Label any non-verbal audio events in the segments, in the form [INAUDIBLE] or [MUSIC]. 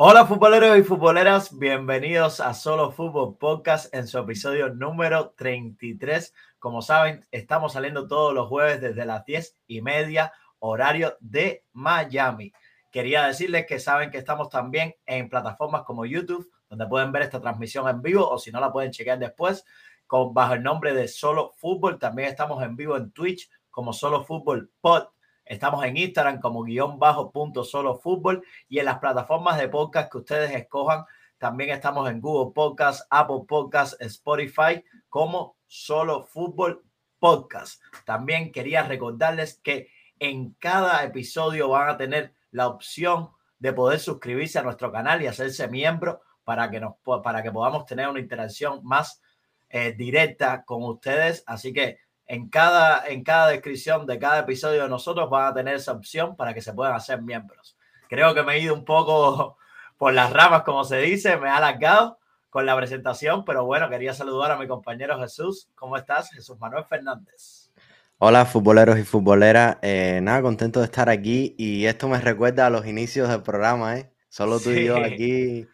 Hola futboleros y futboleras, bienvenidos a Solo Fútbol Podcast en su episodio número 33. Como saben, estamos saliendo todos los jueves desde las 10 y media horario de Miami. Quería decirles que saben que estamos también en plataformas como YouTube, donde pueden ver esta transmisión en vivo o si no la pueden chequear después con, bajo el nombre de Solo Fútbol. También estamos en vivo en Twitch como Solo Fútbol Pod Estamos en Instagram como guion bajo punto solo fútbol y en las plataformas de podcast que ustedes escojan. También estamos en Google Podcast, Apple Podcast, Spotify como solo fútbol podcast. También quería recordarles que en cada episodio van a tener la opción de poder suscribirse a nuestro canal y hacerse miembro para que, nos, para que podamos tener una interacción más eh, directa con ustedes. Así que en cada, en cada descripción de cada episodio de nosotros van a tener esa opción para que se puedan hacer miembros. Creo que me he ido un poco [LAUGHS] por las ramas, como se dice, me ha alargado con la presentación, pero bueno, quería saludar a mi compañero Jesús. ¿Cómo estás? Jesús Manuel Fernández. Hola futboleros y futboleras, eh, nada, contento de estar aquí y esto me recuerda a los inicios del programa, ¿eh? Solo tú y yo aquí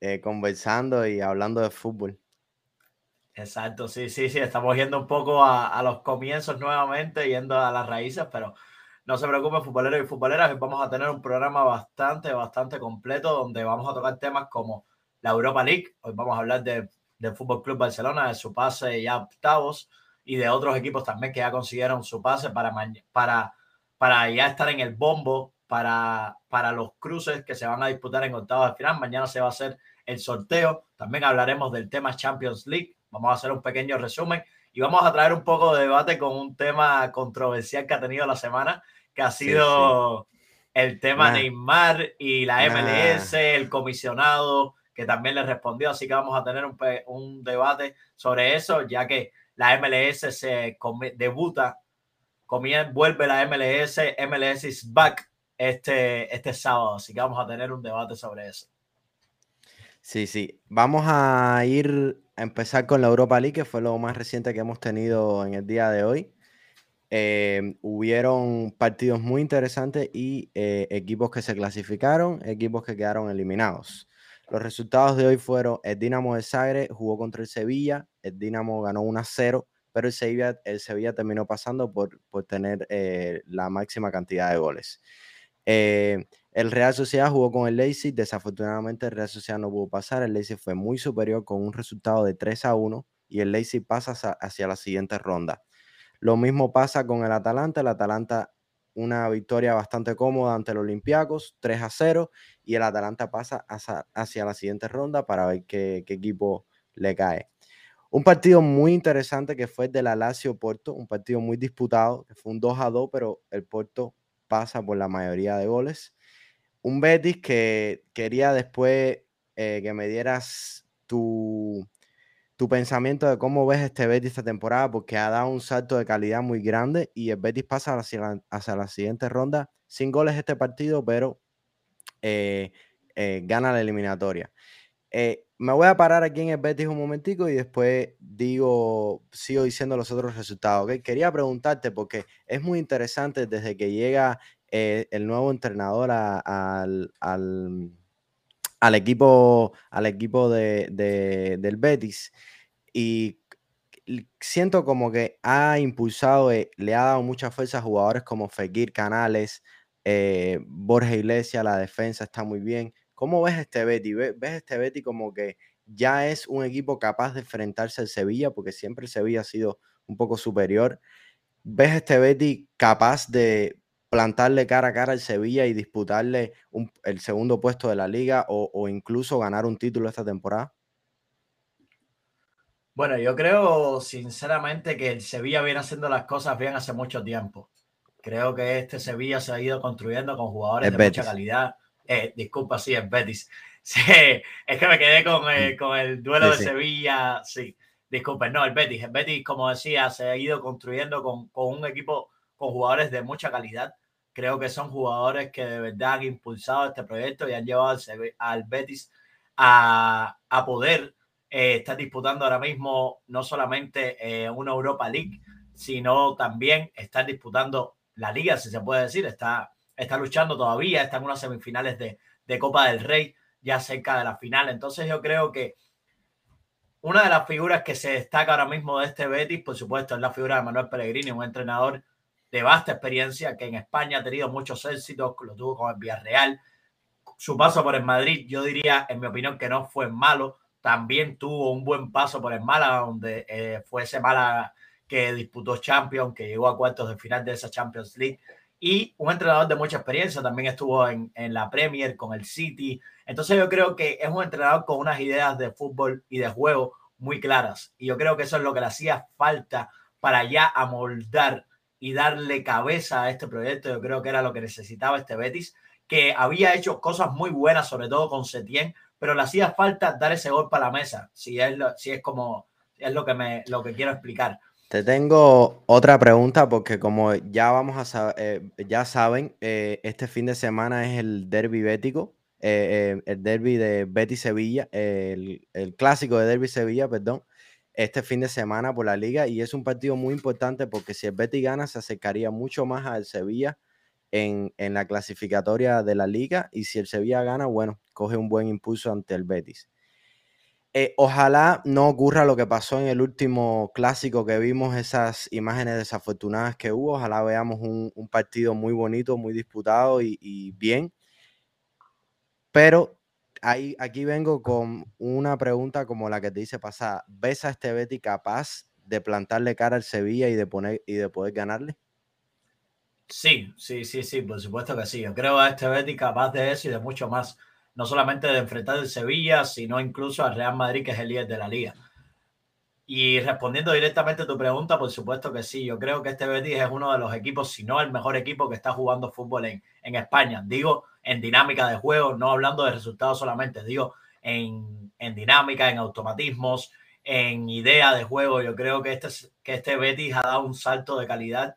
eh, conversando y hablando de fútbol. Exacto, sí, sí, sí, estamos yendo un poco a, los comienzos nuevamente, yendo a las raíces, pero no se preocupen, futboleros y futboleras, hoy vamos a tener un programa bastante, bastante completo donde vamos a tocar temas como la Europa League, hoy vamos a hablar de, del Fútbol Club Barcelona, de su pase ya octavos y de otros equipos también que ya consiguieron su pase para, para, para ya estar en el bombo para, para los cruces que se van a disputar en octavos de final. Mañana se va a hacer el sorteo. También hablaremos del tema Champions League Vamos a hacer un pequeño resumen y vamos a traer un poco de debate con un tema controversial que ha tenido la semana, que ha sido el tema Neymar y la MLS, el comisionado que también le respondió. Así que vamos a tener un, un debate sobre eso, ya que la MLS se debuta, vuelve la MLS, MLS is back este, este sábado. Así que vamos a tener un debate sobre eso. Sí, sí. Vamos a ir a empezar con la Europa League, que fue lo más reciente que hemos tenido en el día de hoy. Eh, hubieron partidos muy interesantes y eh, equipos que se clasificaron, equipos que quedaron eliminados. Los resultados de hoy fueron: el Dinamo de Zagreb jugó contra el Sevilla, el Dinamo ganó 1-0, pero el Sevilla, el Sevilla terminó pasando por, por tener eh, la máxima cantidad de goles. El Real Sociedad jugó con el Leipzig, desafortunadamente el Real Sociedad no pudo pasar, el Leipzig fue muy superior con un resultado de 3 a 1 y el Leipzig pasa hacia, la siguiente ronda. Lo mismo pasa con el Atalanta, el Atalanta una victoria bastante cómoda ante el Olympiacos, 3 a 0, y el Atalanta pasa hacia, la siguiente ronda para ver qué, qué, equipo le cae. Un partido muy interesante que fue el de la Lazio Porto, un partido muy disputado, que fue un 2 a 2, pero el Porto pasa por la mayoría de goles un Betis que quería después eh, que me dieras tu, tu pensamiento de cómo ves este Betis esta temporada, porque ha dado un salto de calidad muy grande y el Betis pasa hacia la, la siguiente ronda sin goles este partido, pero eh, eh, gana la eliminatoria. me voy a parar aquí en el Betis un momentico y después digo, sigo diciendo los otros resultados. Quería preguntarte porque es muy interesante desde que llega eh, el nuevo entrenador al, equipo, al equipo de, del Betis y siento como que ha impulsado, eh, le ha dado mucha fuerza a jugadores como Fekir Canales, eh, Borja Iglesias, la defensa está muy bien. ¿Cómo ves este Betis? ¿Ves, este Betis como que ya es un equipo capaz de enfrentarse al Sevilla? Porque siempre el Sevilla ha sido un poco superior. ¿Ves este Betis capaz de plantarle cara a cara al Sevilla y disputarle el segundo puesto de la liga o, incluso ganar un título esta temporada? Bueno, yo creo sinceramente que el Sevilla viene haciendo las cosas bien hace mucho tiempo. Creo que este Sevilla se ha ido construyendo con jugadores de mucha calidad. Eh, disculpa, sí, es Betis. [LAUGHS] Sí, es que me quedé con, eh, con el duelo de Sevilla. Sí, disculpen, no, el Betis. El Betis, como decía, se ha ido construyendo con, con un equipo con jugadores de mucha calidad Creo que son jugadores que de verdad han impulsado este proyecto y han llevado al, Betis a, poder eh, estar disputando ahora mismo no solamente eh, una Europa League, sino también estar disputando la liga, si se puede decir. Está, está luchando todavía, está en unas semifinales de, Copa del Rey ya cerca de la final. Entonces yo creo que una de las figuras que se destaca ahora mismo de este Betis, por supuesto, es la figura de Manuel Pellegrini, un entrenador de vasta experiencia que en España ha tenido muchos éxitos, lo tuvo con el Villarreal. Su paso por el Madrid, yo diría, en mi opinión, que no fue malo. También tuvo un buen paso por el Málaga, donde eh, fue ese Málaga que disputó Champions, que llegó a cuartos de final de esa Champions League. Y un entrenador de mucha experiencia, también estuvo en, en la Premier con el City. Entonces yo creo que es un entrenador con unas ideas de fútbol y de juego muy claras. Y yo creo que eso es lo que le hacía falta para ya amoldar y darle cabeza a este proyecto. Yo creo que era lo que necesitaba este Betis, que había hecho cosas muy buenas, sobre todo con Setién, pero le hacía falta dar ese gol para la mesa, si es, si es como es lo que, me, lo que quiero explicar. Te tengo otra pregunta porque como ya vamos a eh, ya saben, eh, este fin de semana es el derby bético, eh, el derby de Betis Sevilla, el, el, clásico de derby Sevilla, perdón este fin de semana por la liga y es un partido muy importante porque si el Betis gana se acercaría mucho más al Sevilla en, en, la clasificatoria de la liga y si el Sevilla gana, bueno, coge un buen impulso ante el Betis. Eh, ojalá no ocurra lo que pasó en el último clásico que vimos, esas imágenes desafortunadas que hubo. Ojalá veamos un, un partido muy bonito, muy disputado y, y bien. Pero aquí vengo con una pregunta como la que te hice pasada. ¿Ves a este Betty capaz de plantarle cara al Sevilla y de, poner, y de poder ganarle? Sí, sí, sí, sí, por supuesto que sí. Yo creo a este Betty capaz de eso y de mucho más. No solamente de enfrentar el Sevilla, sino incluso al Real Madrid, que es el líder de la liga. Y respondiendo directamente a tu pregunta, por supuesto que sí. Yo creo que este Betis es uno de los equipos, si no el mejor equipo que está jugando fútbol en, en España. Digo, en dinámica de juego, no hablando de resultados solamente, digo en, en dinámica, en automatismos, en idea de juego. Yo creo que este, que este Betis ha dado un salto de calidad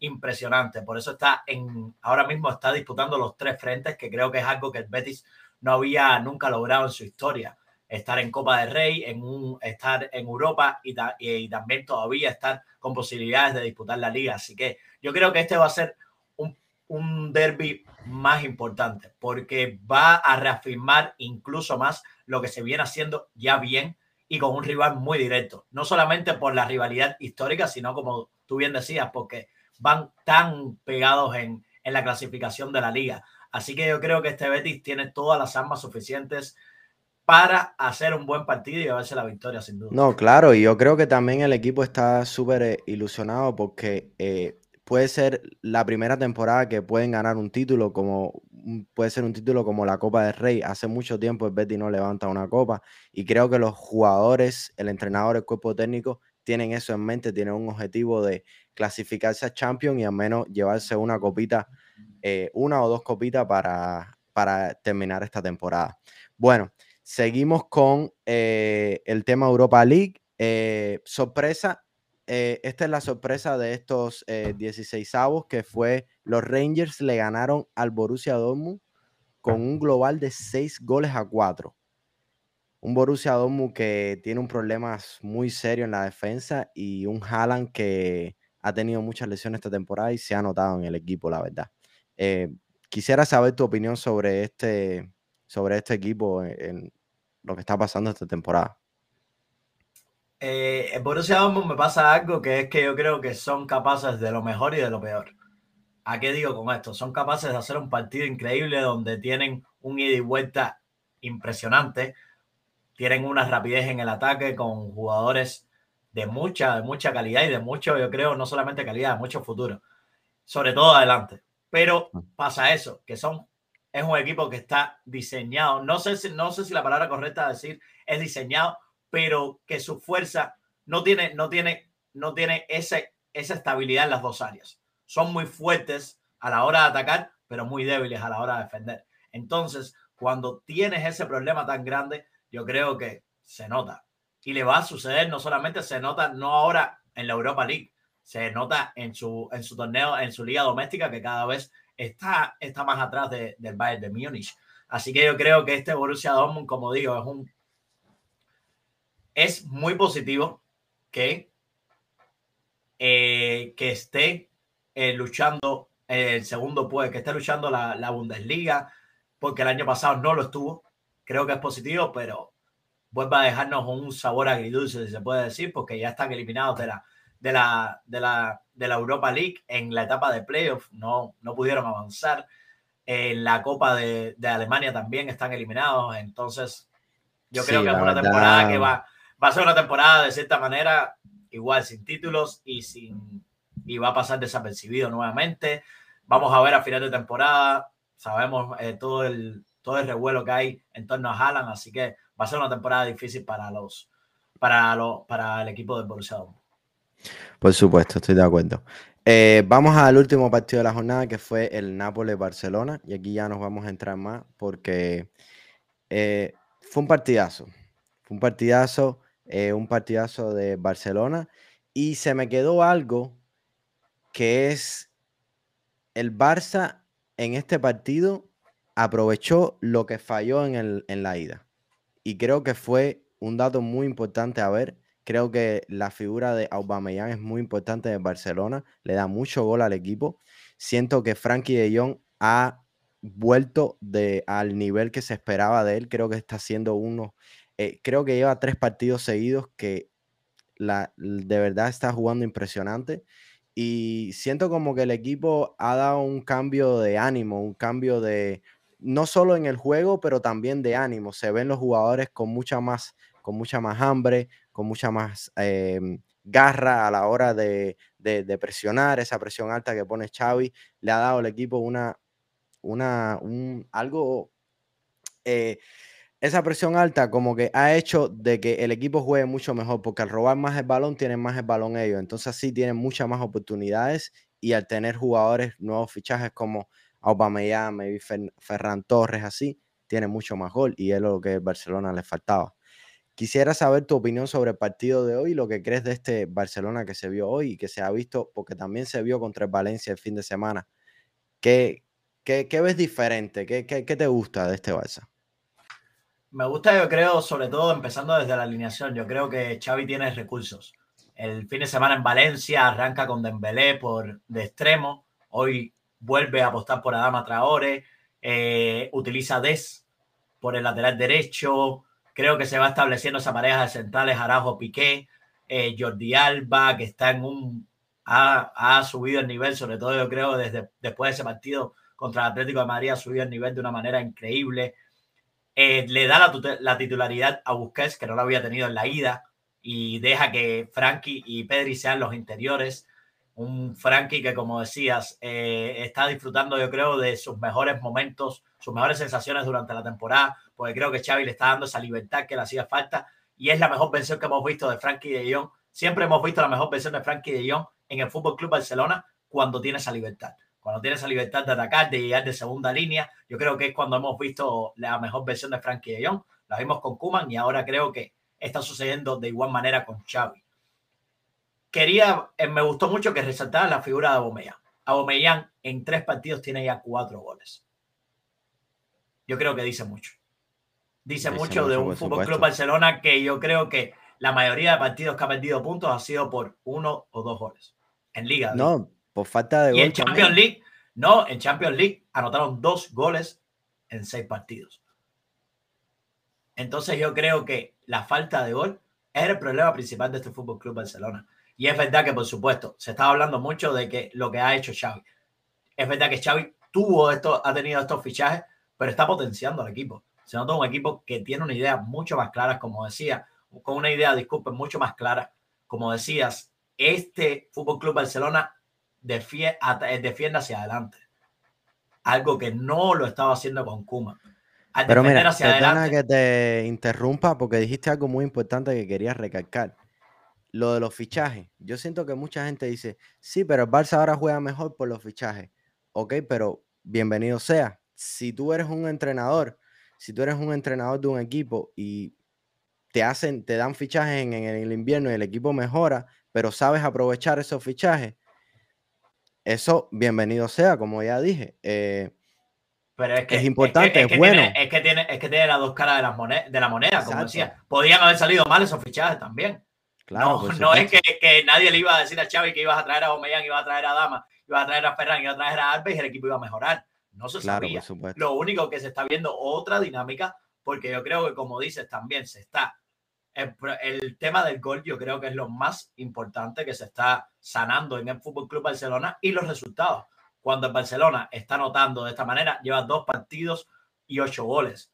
impresionante. Por eso está en, ahora mismo está disputando los tres frentes, que creo que es algo que el Betis no había nunca logrado en su historia. Estar en Copa del Rey, en un, estar en Europa y, y también todavía estar con posibilidades de disputar la liga. Así que yo creo que este va a ser un derby más importante porque va a reafirmar incluso más lo que se viene haciendo ya bien y con un rival muy directo. No solamente por la rivalidad histórica, sino como tú bien decías, porque van tan pegados en, en la clasificación de la liga. Así que yo creo que este Betis tiene todas las armas suficientes para hacer un buen partido y llevarse la victoria, sin duda. No, claro, y yo creo que también el equipo está súper eh, ilusionado porque eh, puede ser la primera temporada que pueden ganar un título, como puede ser un título como la Copa del Rey. Hace mucho tiempo el Betty no levanta una copa y creo que los jugadores, el entrenador, el cuerpo técnico tienen eso en mente, tienen un objetivo de clasificarse a Champions y al menos llevarse una copita, eh, una o dos copitas para, para terminar esta temporada. Bueno, seguimos con eh, el tema Europa League. Eh, sorpresa, eh, esta es la sorpresa de estos 16 eh, avos, que fue los Rangers le ganaron al Borussia Dortmund con un global de 6 goles a 4. Un Borussia Dortmund que tiene un problema muy serio en la defensa y un Haaland que ha tenido muchas lesiones esta temporada y se ha notado en el equipo, la verdad. Eh, quisiera saber tu opinión sobre este, sobre este equipo en lo que está pasando esta temporada eh, en Borussia Dortmund me pasa algo que es que yo creo que son capaces de lo mejor y de lo peor. ¿A qué digo con esto? Son capaces de hacer un partido increíble donde tienen un ida y vuelta impresionante, tienen una rapidez en el ataque con jugadores de mucha, de mucha calidad y de mucho, yo creo, no solamente calidad, de mucho futuro, sobre todo adelante. Pero mm. pasa eso, que son, es un equipo que está diseñado, no sé si, no sé si la palabra correcta es decir es diseñado pero que su fuerza no tiene, no tiene, no tiene ese, esa estabilidad en las dos áreas. Son muy fuertes a la hora de atacar, pero muy débiles a la hora de defender. Entonces, cuando tienes ese problema tan grande, yo creo que se nota. Y le va a suceder, no solamente se nota, no ahora en la Europa League, se nota en su, en su torneo, en su liga doméstica, que cada vez está, está más atrás del Bayern de Múnich. Así que yo creo que este Borussia Dortmund, como digo, es un es muy positivo que, eh, que esté eh, luchando el segundo que esté luchando la, Bundesliga, porque el año pasado no lo estuvo. creo que es positivo, pero vuelve a dejarnos un sabor agridulce, si se puede decir, porque ya están eliminados de la, de la, de la, de la Europa League en la etapa de playoff, no, no pudieron avanzar. En la Copa de, de Alemania también están eliminados, entonces yo creo que es una temporada que va, va a ser una temporada de cierta manera igual sin títulos y sin y va a pasar desapercibido nuevamente. Vamos a ver a final de temporada, sabemos eh, todo el todo el revuelo que hay en torno a Haaland, así que va a ser una temporada difícil para los para los para el equipo del Borussia. Por supuesto, estoy de acuerdo. Eh, vamos al último partido de la jornada que fue el Nápoles-Barcelona y aquí ya nos vamos a entrar más porque eh, fue un partidazo, fue un partidazo, eh, un partidazo de Barcelona y se me quedó algo que es el Barça en este partido aprovechó lo que falló en, el, en la ida y creo que fue un dato muy importante a ver Creo que la figura de Aubameyang es muy importante en Barcelona, le da mucho gol al equipo. Siento que Frankie de Jong ha vuelto de, al nivel que se esperaba de él. Creo que está haciendo uno, eh, creo que lleva tres partidos seguidos que la, de verdad está jugando impresionante. Y siento como que el equipo ha dado un cambio de ánimo, un cambio de, no solo en el juego, pero también de ánimo. Se ven los jugadores con mucha más, con mucha más hambre, con mucha más em, garra a la hora de, presionar, esa presión alta que pone Xavi, le ha dado al equipo una, una, un, algo, eh, esa presión alta como que ha hecho de que el equipo juegue mucho mejor, porque al robar más el balón tienen más el balón ellos, entonces así tienen muchas más oportunidades y al tener jugadores, nuevos fichajes como Aubameyang, Ferran Torres, así, tiene mucho más gol y es lo que Barcelona le faltaba. Quisiera saber tu opinión sobre el partido de hoy, lo que crees de este Barcelona que se vio hoy y que se ha visto, porque también se vio contra el Valencia el fin de semana. ¿Qué, qué, ves diferente? ¿Qué, ¿Qué, qué, te gusta de este Barça? Me gusta, yo creo, sobre todo empezando desde la alineación. Yo creo que Xavi tiene recursos. El fin de semana en Valencia arranca con Dembélé por de extremo. Hoy vuelve a apostar por Adama Traore. Eh, utiliza Des por el lateral derecho. Creo que se va estableciendo esa pareja de centrales, Arajo Piqué, eh, Jordi Alba, que está en un. Ha, subido el nivel, sobre todo yo creo desde después de ese partido contra el Atlético de Madrid, ha subido el nivel de una manera increíble. Eh, le da la, titularidad a Busquets, que no lo había tenido en la ida, y deja que Frankie y Pedri sean los interiores. Un Frankie que, como decías, eh, está disfrutando, yo creo, de sus mejores momentos, sus mejores sensaciones durante la temporada porque creo que Xavi le está dando esa libertad que le hacía falta y es la mejor versión que hemos visto de Frankie de Jong. Siempre hemos visto la mejor versión de Frankie de Jong en el Fútbol Club Barcelona cuando tiene esa libertad. Cuando tiene esa libertad de atacar, de llegar de segunda línea, yo creo que es cuando hemos visto la mejor versión de Frankie de Jong. La vimos con Kuman y ahora creo que está sucediendo de igual manera con Xavi. Quería, eh, me gustó mucho que resaltara la figura de Aubameyang. Aubameyang en tres partidos tiene ya cuatro goles. Yo creo que dice mucho dice, mucho, de un Fútbol Club Barcelona que yo creo que la mayoría de partidos que ha perdido puntos ha sido por uno o dos goles en Liga. No, por falta de y en Champions League, no, en Champions League anotaron dos goles en seis partidos. Entonces yo creo que la falta de gol es el problema principal de este Fútbol Club Barcelona. Y es verdad que, por supuesto, se está hablando mucho de que lo que ha hecho Xavi. Es verdad que Xavi tuvo esto, ha tenido estos fichajes, pero está potenciando al equipo se nota un equipo que tiene una idea mucho más clara, como decía, con una idea, disculpen, mucho más clara. Como decías, este Fútbol Club Barcelona defiende, defiende hacia adelante. Algo que no lo estaba haciendo con Kuma. Pero mira, hacia adelante, que te interrumpa porque dijiste algo muy importante que querías recalcar. Lo de los fichajes. Yo siento que mucha gente dice, sí, pero el Barça ahora juega mejor por los fichajes. Ok, pero bienvenido sea. Si tú eres un entrenador si tú eres un entrenador de un equipo y te hacen, te dan fichajes en, el invierno y el equipo mejora, pero sabes aprovechar esos fichajes, eso bienvenido sea, como ya dije. Eh, pero es, que, es importante, es, bueno. es, que tiene, es que tiene las dos caras de, las de la moneda, como decía. Podían haber salido mal esos fichajes también. Claro, no, es que, que, nadie le iba a decir a Xavi que ibas a traer a Omeyan, ibas a traer a Dama, ibas a traer a Ferran, ibas a traer a Alves y el equipo iba a mejorar. No se sabía. Lo único que se está viendo otra dinámica porque yo creo que, como dices, también se está. El, tema del gol, yo creo que es lo más importante que se está sanando en el Fútbol Club Barcelona y los resultados. Cuando el Barcelona está anotando de esta manera, lleva dos partidos y ocho goles.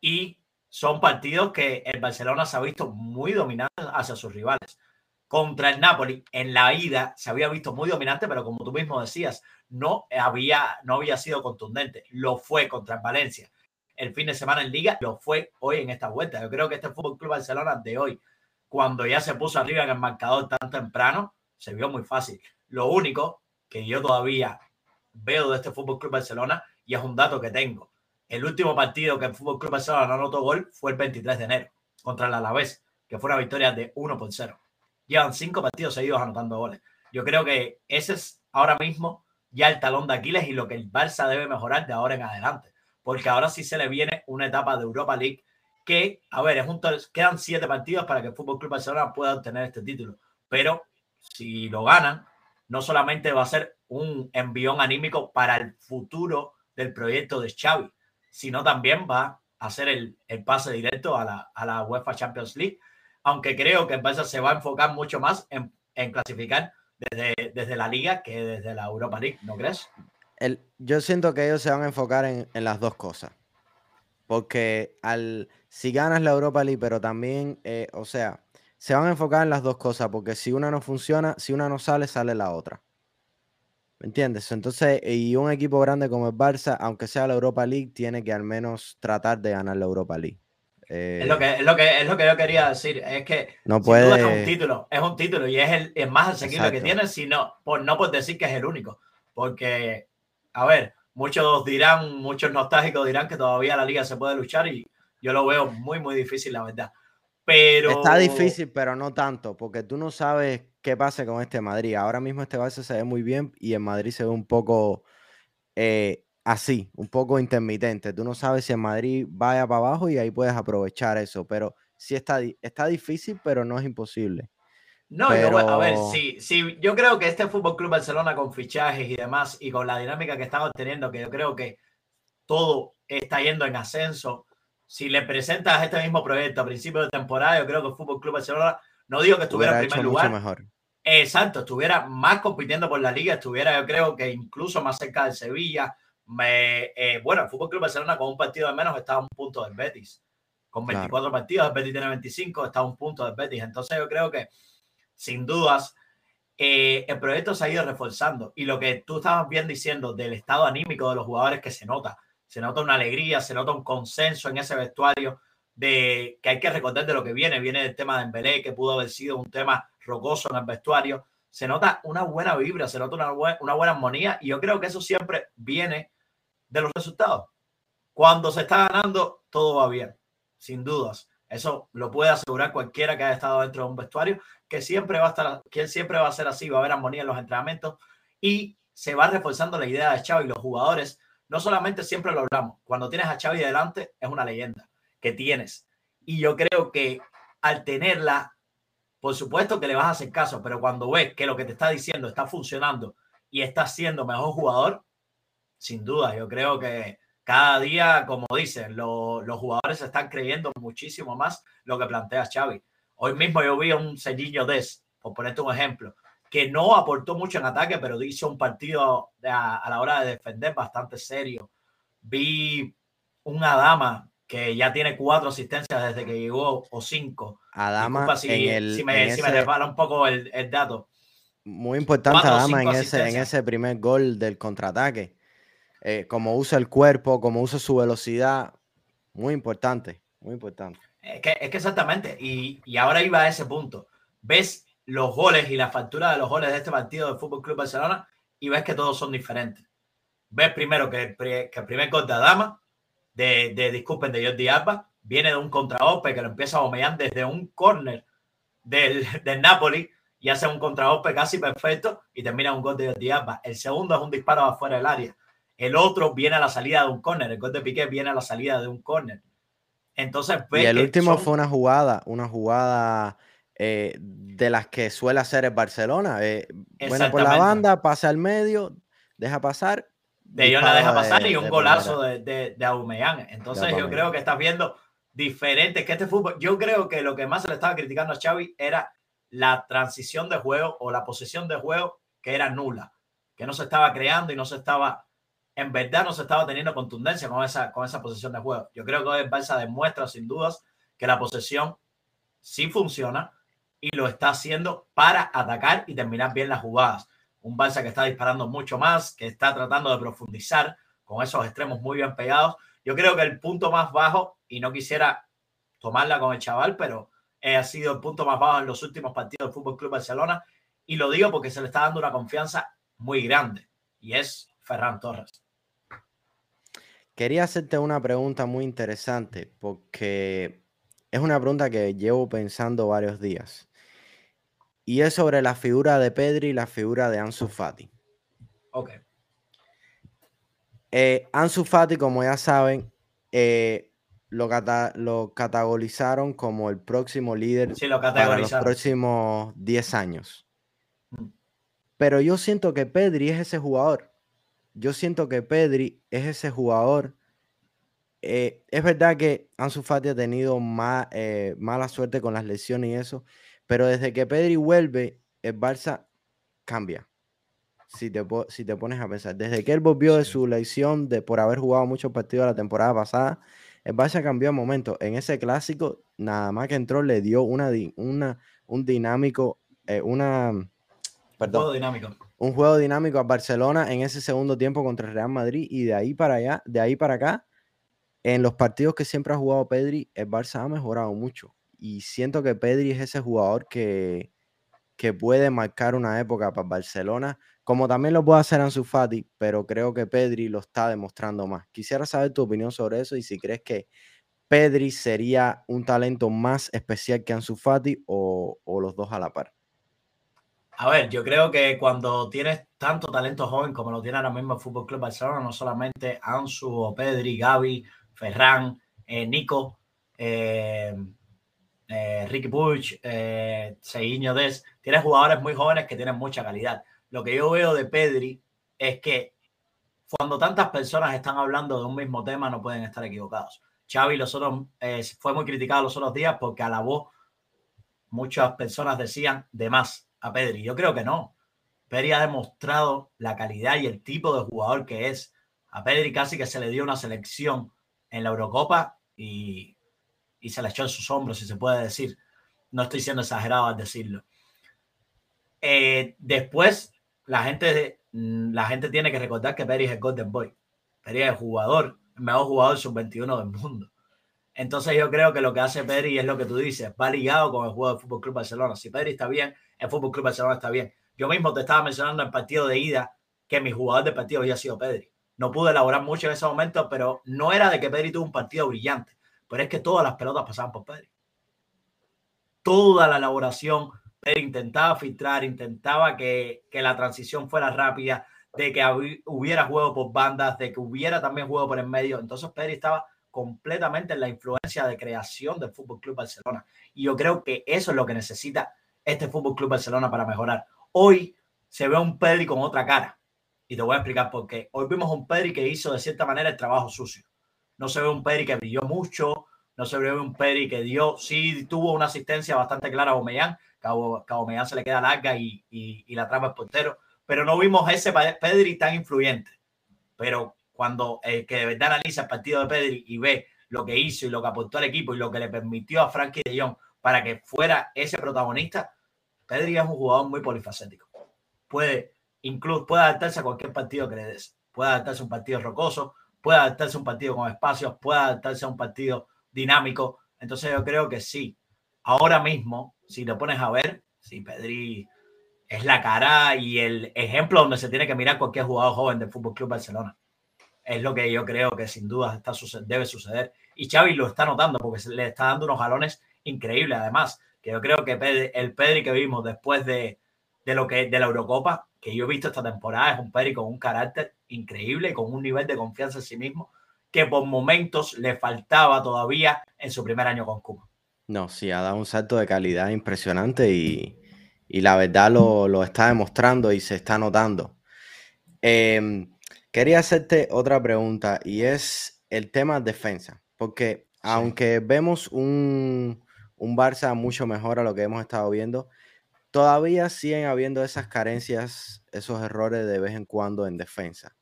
Y son partidos que el Barcelona se ha visto muy dominante hacia sus rivales. Contra el Napoli, en la ida se había visto muy dominante, pero como tú mismo decías, no había, no había sido contundente. Lo fue contra el Valencia el fin de semana en Liga, lo fue hoy en esta vuelta. Yo creo que este Fútbol Club Barcelona de hoy, cuando ya se puso arriba en el marcador tan temprano, se vio muy fácil. Lo único que yo todavía veo de este Fútbol Club Barcelona, y es un dato que tengo, el último partido que el Fútbol Club Barcelona no anotó gol fue el 23 de enero contra el Alavés, que fue una victoria de 1 por 0. Llevan cinco partidos seguidos anotando goles. Yo creo que ese es ahora mismo ya el talón de Aquiles y lo que el Barça debe mejorar de ahora en adelante. Porque ahora sí se le viene una etapa de Europa League que, a ver, es un, quedan siete partidos para que el Fútbol Club Barcelona pueda obtener este título. Pero si lo ganan, no solamente va a ser un envión anímico para el futuro del proyecto de Xavi, sino también va a ser el, el pase directo a la, a la UEFA Champions League aunque creo que Barça se va a enfocar mucho más en, clasificar desde, desde, la Liga que desde la Europa League, ¿no crees? El, yo siento que ellos se van a enfocar en, las dos cosas. Porque al, si ganas la Europa League, pero también, eh, o sea, se van a enfocar en las dos cosas, porque si una no funciona, si una no sale, sale la otra. ¿Me entiendes? Entonces, y un equipo grande como el Barça, aunque sea la Europa League, tiene que al menos tratar de ganar la Europa League es, lo eh, que, es, lo que, es lo que yo quería decir. Es que no puede... es un título, es un título y es el es más asequible que tiene, sino por no por decir que es el único. Porque, a ver, muchos dirán, muchos nostálgicos dirán que todavía la liga se puede luchar y yo lo veo muy, muy difícil, la verdad. Pero... Está difícil, pero no tanto, porque tú no sabes qué pasa con este Madrid. Ahora mismo este Barça se ve muy bien y en Madrid se ve un poco eh, así, un poco intermitente. Tú no sabes si en Madrid vaya para abajo y ahí puedes aprovechar eso, pero sí está, está difícil, pero no es imposible. No, a ver, sí, sí, yo creo que este Fútbol Club Barcelona con fichajes y demás y con la dinámica que estamos teniendo, que yo creo que todo está yendo en ascenso. Si le presentas este mismo proyecto a principio de temporada, yo creo que el Fútbol Club Barcelona, no digo que estuviera en primer lugar, mejor. exacto, estuviera más compitiendo por la liga, estuviera yo creo que incluso más cerca del Sevilla, me, eh, bueno, el Fútbol Club Barcelona con un partido de menos está a un punto del Betis. Con 24 partidos, el Betis tiene 25, está a un punto del Betis. Entonces yo creo que, sin dudas, eh, el proyecto se ha ido reforzando. Y lo que tú estabas bien diciendo del estado anímico de los jugadores que se nota. Se nota una alegría, se nota un consenso en ese vestuario de que hay que recordar de lo que viene. Viene el tema de Embelé, que pudo haber sido un tema rocoso en el vestuario. Se nota una buena vibra, se nota una, una buena armonía. Y yo creo que eso siempre viene de los resultados. Cuando se está ganando, todo va bien, sin dudas. Eso lo puede asegurar cualquiera que haya estado dentro de un vestuario, que siempre va a estar, que siempre va a ser así, va a haber armonía en los entrenamientos y se va reforzando la idea de Xavi. Los jugadores, no solamente siempre lo hablamos, cuando tienes a Xavi delante es una leyenda que tienes. Y yo creo que al tenerla, por supuesto que le vas a hacer caso, pero cuando ves que lo que te está diciendo está funcionando y está siendo mejor jugador, sin duda, yo creo que cada día, como dicen, los jugadores están creyendo muchísimo más lo que plantea Xavi. Hoy mismo yo vi a un Serginho Des, por ponerte un ejemplo, que no aportó mucho en ataque, pero hizo un partido a, la hora de defender bastante serio. Vi una dama que ya tiene cuatro asistencias desde que llegó, o cinco. Adama, si, si, me, si un poco el, el, dato. Muy importante Adama en ese, en ese primer gol del contraataque eh, como usa el cuerpo, como usa su velocidad. Muy importante, muy importante. Es que, es que exactamente, y, y, ahora iba a ese punto. Ves los goles y la factura de los goles de este partido del Fútbol Club Barcelona y ves que todos son diferentes. Ves primero que el, que el primer gol de Adama, de, de, disculpen, de Jordi Alba, viene de un contraope que lo empieza a bombear desde un córner del, del Napoli y hace un contraope casi perfecto y termina un gol de Jordi Alba. El segundo es un disparo afuera del área. El otro viene a la salida de un córner. El gol de Piqué viene a la salida de un córner. Entonces, y el último fue una jugada, una jugada eh, de las que suele hacer el Barcelona. Eh, bueno, por la banda, pasa al medio, deja pasar, De Jong la deja pasar y un golazo de, de, de Entonces yo creo que estás viendo diferentes que este fútbol. Yo creo que lo que más se le estaba criticando a Xavi era la transición de juego o la posesión de juego que era nula, que no se estaba creando y no se estaba, en verdad no se estaba teniendo contundencia con esa, con esa posesión de juego. Yo creo que hoy el Barça demuestra sin dudas que la posesión sí funciona y lo está haciendo para atacar y terminar bien las jugadas. Un Barça que está disparando mucho más, que está tratando de profundizar con esos extremos muy bien pegados. Yo creo que el punto más bajo, y no quisiera tomarla con el chaval, pero ha sido el punto más bajo en los últimos partidos del Fútbol Club Barcelona. Y lo digo porque se le está dando una confianza muy grande, y es Ferran Torres. Quería hacerte una pregunta muy interesante, porque es una pregunta que llevo pensando varios días. Y es sobre la figura de Pedri y la figura de Ansu Fati. Ok. Eh, Ansu Fati, como ya saben, eh, lo, lo, categorizaron como el próximo líder para los próximos 10 años. Mm. Pero yo siento que Pedri es ese jugador. Yo siento que Pedri es ese jugador eh, es verdad que Ansu Fati ha tenido eh, mala suerte con las lesiones y eso, pero desde que Pedri vuelve, el Barça cambia. Si te, si te pones a pensar, desde que él volvió de su lesión de por haber jugado muchos partidos la temporada pasada, el Barça cambió de momento. En ese clásico, nada más que entró, le dio una, una un dinámico, eh, una, perdón, juego dinámico. Un juego dinámico a Barcelona en ese segundo tiempo contra el Real Madrid y de ahí para allá, de ahí para acá, en los partidos que siempre ha jugado Pedri, el Barça ha mejorado mucho. Y siento que Pedri es ese jugador que, que puede marcar una época para Barcelona, como también lo puede hacer Ansu Fati, pero creo que Pedri lo está demostrando más. Quisiera saber tu opinión sobre eso y si crees que Pedri sería un talento más especial que Ansu Fati o, o los dos a la par. A ver, yo creo que cuando tienes tanto talento joven como lo tiene ahora mismo el Fútbol Club Barcelona, no solamente Ansu Pedri, Gavi Ferran, eh, Nico, eh, eh, Ricky Puig, eh, Des. Tienes jugadores muy jóvenes que tienen mucha calidad. Lo que yo veo de Pedri es que cuando tantas personas están hablando de un mismo tema no pueden estar equivocados. Xavi los otros, fue muy criticado los otros días porque alabó, muchas personas decían de más a Pedri. Yo creo que no. Pedri ha demostrado la calidad y el tipo de jugador que es. A Pedri casi que se le dio una selección en la Eurocopa y, se la echó en sus hombros, si se puede decir. No estoy siendo exagerado al decirlo. Eh, después, la gente, la gente tiene que recordar que Peri es el Golden Boy. Peri es el jugador, el mejor jugador sub-21 del mundo. Entonces yo creo que lo que hace Peri es lo que tú dices, va ligado con el juego del Fútbol Club Barcelona. Si Peri está bien, el Fútbol Club Barcelona está bien. Yo mismo te estaba mencionando en el partido de ida que mi jugador de partido había sido Pedri. No pude elaborar mucho en ese momento, pero no era de que Pedri tuvo un partido brillante, pero es que todas las pelotas pasaban por Pedri. Toda la elaboración, Pedri intentaba filtrar, intentaba que, que la transición fuera rápida, de que hubiera juego por bandas, de que hubiera también juego por el medio. Entonces Pedri estaba completamente en la influencia de creación del Fútbol Club Barcelona. Y yo creo que eso es lo que necesita este Fútbol Club Barcelona para mejorar. Hoy se ve un Pedri con otra cara. Y te voy a explicar por qué. Hoy vimos un Pedri que hizo de cierta manera el trabajo sucio. No se ve un Pedri que brilló mucho, no se ve un Pedri que dio, sí tuvo una asistencia bastante clara a Omeyán, que a Omeyán se le queda larga y, y, la trama el portero, pero no vimos ese Pedri tan influyente. Pero cuando el que de verdad analiza el partido de Pedri y ve lo que hizo y lo que aportó al equipo y lo que le permitió a Frankie de Jong para que fuera ese protagonista, Pedri es un jugador muy polifacético. Puede incluso puede adaptarse a cualquier partido que le des. Puede adaptarse a un partido rocoso, puede adaptarse a un partido con espacios, puede adaptarse a un partido dinámico. Entonces yo creo que sí. Ahora mismo, si lo pones a ver, si Pedri es la cara y el ejemplo donde se tiene que mirar cualquier jugador joven del Fútbol Club Barcelona. Es lo que yo creo que sin duda está, debe suceder. Y Xavi lo está notando porque se le está dando unos galones increíbles. Además, que yo creo que el Pedri que vimos después de, de lo que de la Eurocopa que yo he visto esta temporada es un Pedri con un carácter increíble, con un nivel de confianza en sí mismo que por momentos le faltaba todavía en su primer año con Cuba. No, sí, ha dado un salto de calidad impresionante y, y la verdad lo, lo, está demostrando y se está notando. Em, Quería hacerte otra pregunta y es el tema defensa, porque aunque vemos un, un Barça mucho mejor a lo que hemos estado viendo, todavía siguen habiendo esas carencias, esos errores de vez en cuando en defensa.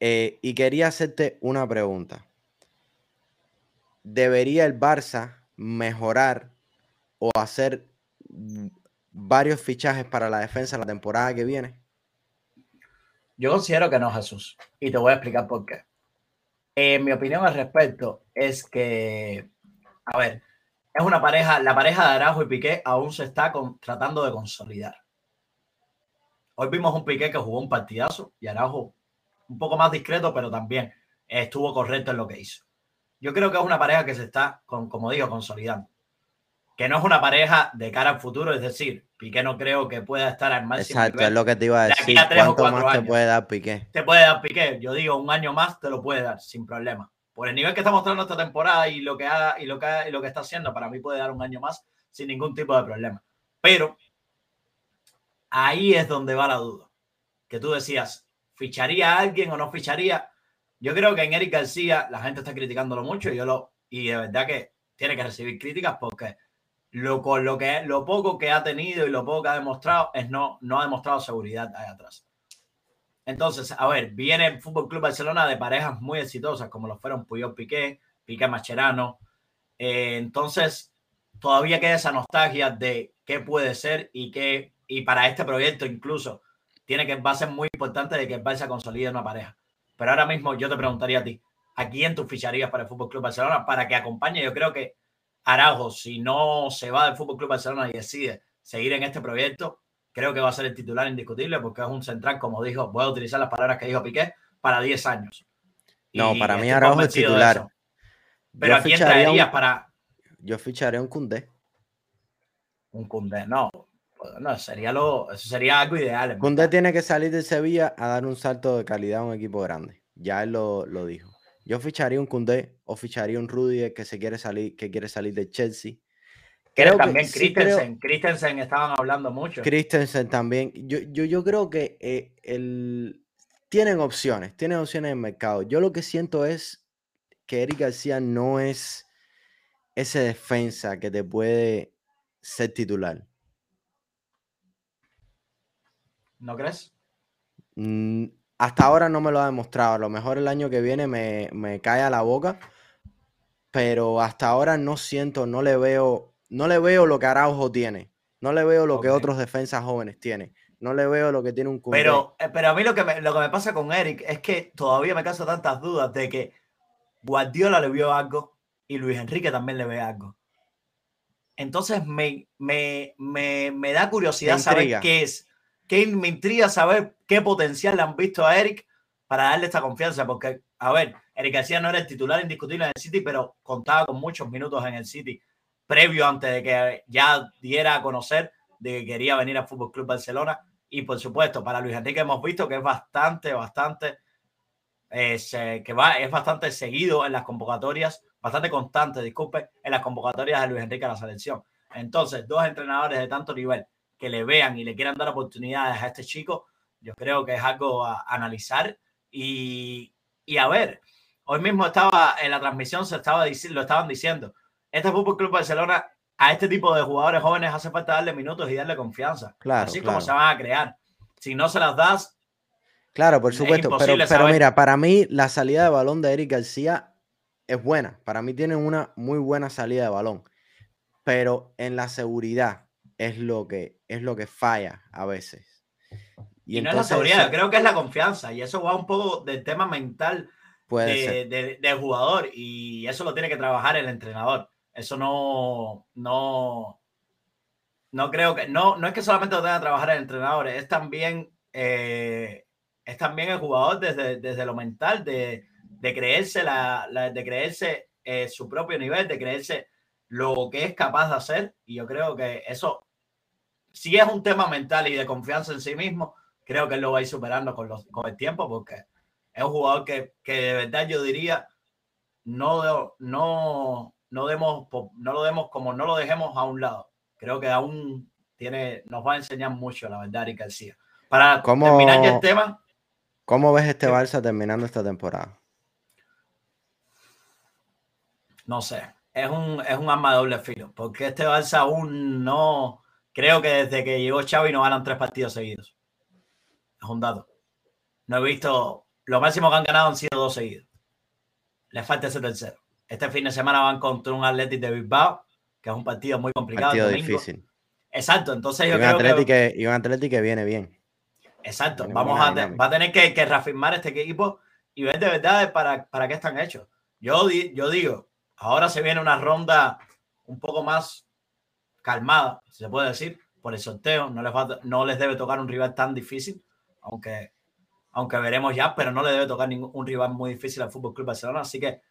Eh, y quería hacerte una pregunta. ¿Debería el Barça mejorar o hacer varios fichajes para la defensa la temporada que viene? Yo considero que no, Jesús. Y te voy a explicar por qué. mi opinión al respecto es que, a ver, es una pareja, la pareja de Araujo y Piqué aún se está tratando de consolidar. Hoy vimos un Piqué que jugó un partidazo y Araujo un poco más discreto, pero también estuvo correcto en lo que hizo. Yo creo que es una pareja que se está, con, como digo, consolidando que no es una pareja de cara al futuro, es decir, Piqué no creo que pueda estar al máximo. Exacto, es lo que te iba a decir. ¿Cuánto más te puede dar Piqué? Te puede dar Piqué, yo digo, un año más te lo puede dar sin problema. Por el nivel que está mostrando esta temporada y lo que, ha, y lo que, y lo que está haciendo, para mí puede dar un año más sin ningún tipo de problema. Pero ahí es donde va la duda. Que tú decías, ¿ficharía a alguien o no ficharía? Yo creo que en Eric García la gente está criticándolo mucho y yo lo y de verdad que tiene que recibir críticas porque lo, con lo, que, lo poco que ha tenido y lo poco que ha demostrado es no, no ha demostrado seguridad ahí atrás. Entonces, a ver, viene el Fútbol Club Barcelona de parejas muy exitosas, como lo fueron Puyol Piqué, Piqué Macherano. Eh, entonces, todavía queda esa nostalgia de qué puede ser y qué, y para este proyecto incluso, tiene que, va a ser muy importante de que el Barça consolide una pareja. Pero ahora mismo yo te preguntaría a ti, ¿a quién tú ficharías para el Fútbol Club Barcelona para que acompañe? Yo creo que Araujo, si no se va del Fútbol Club Barcelona y decide seguir en este proyecto, creo que va a ser el titular indiscutible porque es un central, como dijo, voy a utilizar las palabras que dijo Piqué, para 10 años. No, para mí Araujo es titular. Pero ¿a quién traerías para...? Yo ficharé un Cundé. Un Cundé, no. No, sería lo, eso sería algo ideal. Cundé tiene que salir de Sevilla a dar un salto de calidad a un equipo grande. Ya él lo, lo dijo. Yo ficharía un Cundé o ficharía un Rudy que se quiere salir, que quiere salir de Chelsea. Creo también Christensen, Christensen estaban hablando mucho. Christensen también. Yo, yo, yo creo que eh, el, tienen opciones, tienen opciones en el mercado. Yo lo que siento es que Eric García no es ese defensa que te puede ser titular. ¿No crees? Mm, hasta ahora no me lo ha demostrado. A lo mejor el año que viene me, cae a la boca. Pero hasta ahora no siento, no le veo, no le veo lo que Araujo tiene. No le veo lo que otros defensas jóvenes tienen. No le veo lo que tiene un Pero, eh, pero a mí lo que, me, lo que me pasa con Eric es que todavía me causa tantas dudas de que Guardiola le vio algo y Luis Enrique también le ve algo. Entonces me, me, me da curiosidad saber qué es que me intriga saber qué potencial le han visto a Eric para darle esta confianza, porque, a ver, Eric García no era el titular indiscutible en el City, pero contaba con muchos minutos en el City previo antes de que ya diera a conocer de que quería venir al Fútbol Club Barcelona. Y por supuesto, para Luis Enrique hemos visto que es bastante, bastante, que va, es bastante seguido en las convocatorias, bastante constante, disculpe, en las convocatorias de Luis Enrique a la selección. Entonces, dos entrenadores de tanto nivel que le vean y le quieran dar oportunidades a este chico, yo creo que es algo a, analizar y, a ver. Hoy mismo estaba en la transmisión, se estaba lo estaban diciendo. Este Fútbol Club Barcelona a este tipo de jugadores jóvenes hace falta darle minutos y darle confianza. Claro, así como se van a crear. Si no se las das. Claro, por supuesto. Pero, pero mira, para mí la salida de balón de Eric García es buena. Para mí tiene una muy buena salida de balón. Pero en la seguridad es lo que es lo que falla a veces. Y, no es la seguridad, creo que es la confianza. Y eso va un poco del tema mental del jugador. Y eso lo tiene que trabajar el entrenador. Eso no, no, no creo que, no, no es que solamente lo tenga que trabajar el entrenador, es también, eh, es también el jugador desde, desde lo mental, de, de creerse, la, de creerse eh, su propio nivel, de creerse lo que es capaz de hacer. Y yo creo que eso si es un tema mental y de confianza en sí mismo, creo que él lo va a ir superando con, los, con el tiempo porque es un jugador que, que de verdad yo diría no, no, no, demos, no lo demos como no lo dejemos a un lado. Creo que aún tiene, nos va a enseñar mucho, la verdad, y García. Para terminar ya el tema, ¿Cómo ves este Barça terminando esta temporada? No sé, es un, es un arma de doble filo, porque este Barça aún no, creo que desde que llegó Xavi no ganan tres partidos seguidos. Es un dato. No he visto, lo máximo que han ganado han sido dos seguidos. Les falta ese tercero. Este fin de semana van contra un Athletic de Bilbao, que es un partido muy complicado. Partido difícil. Exacto, entonces yo y creo que... Y un Athletic que viene bien. Exacto, vamos a, va a tener que, reafirmar este equipo y ver de verdad para, para qué están hechos. Yo, yo digo, ahora se viene una ronda un poco más calmada, si se puede decir, por el sorteo. No les, no les debe tocar un rival tan difícil, aunque, aunque veremos ya, pero no le debe tocar ningún un rival muy difícil al Fútbol Club Barcelona. Así que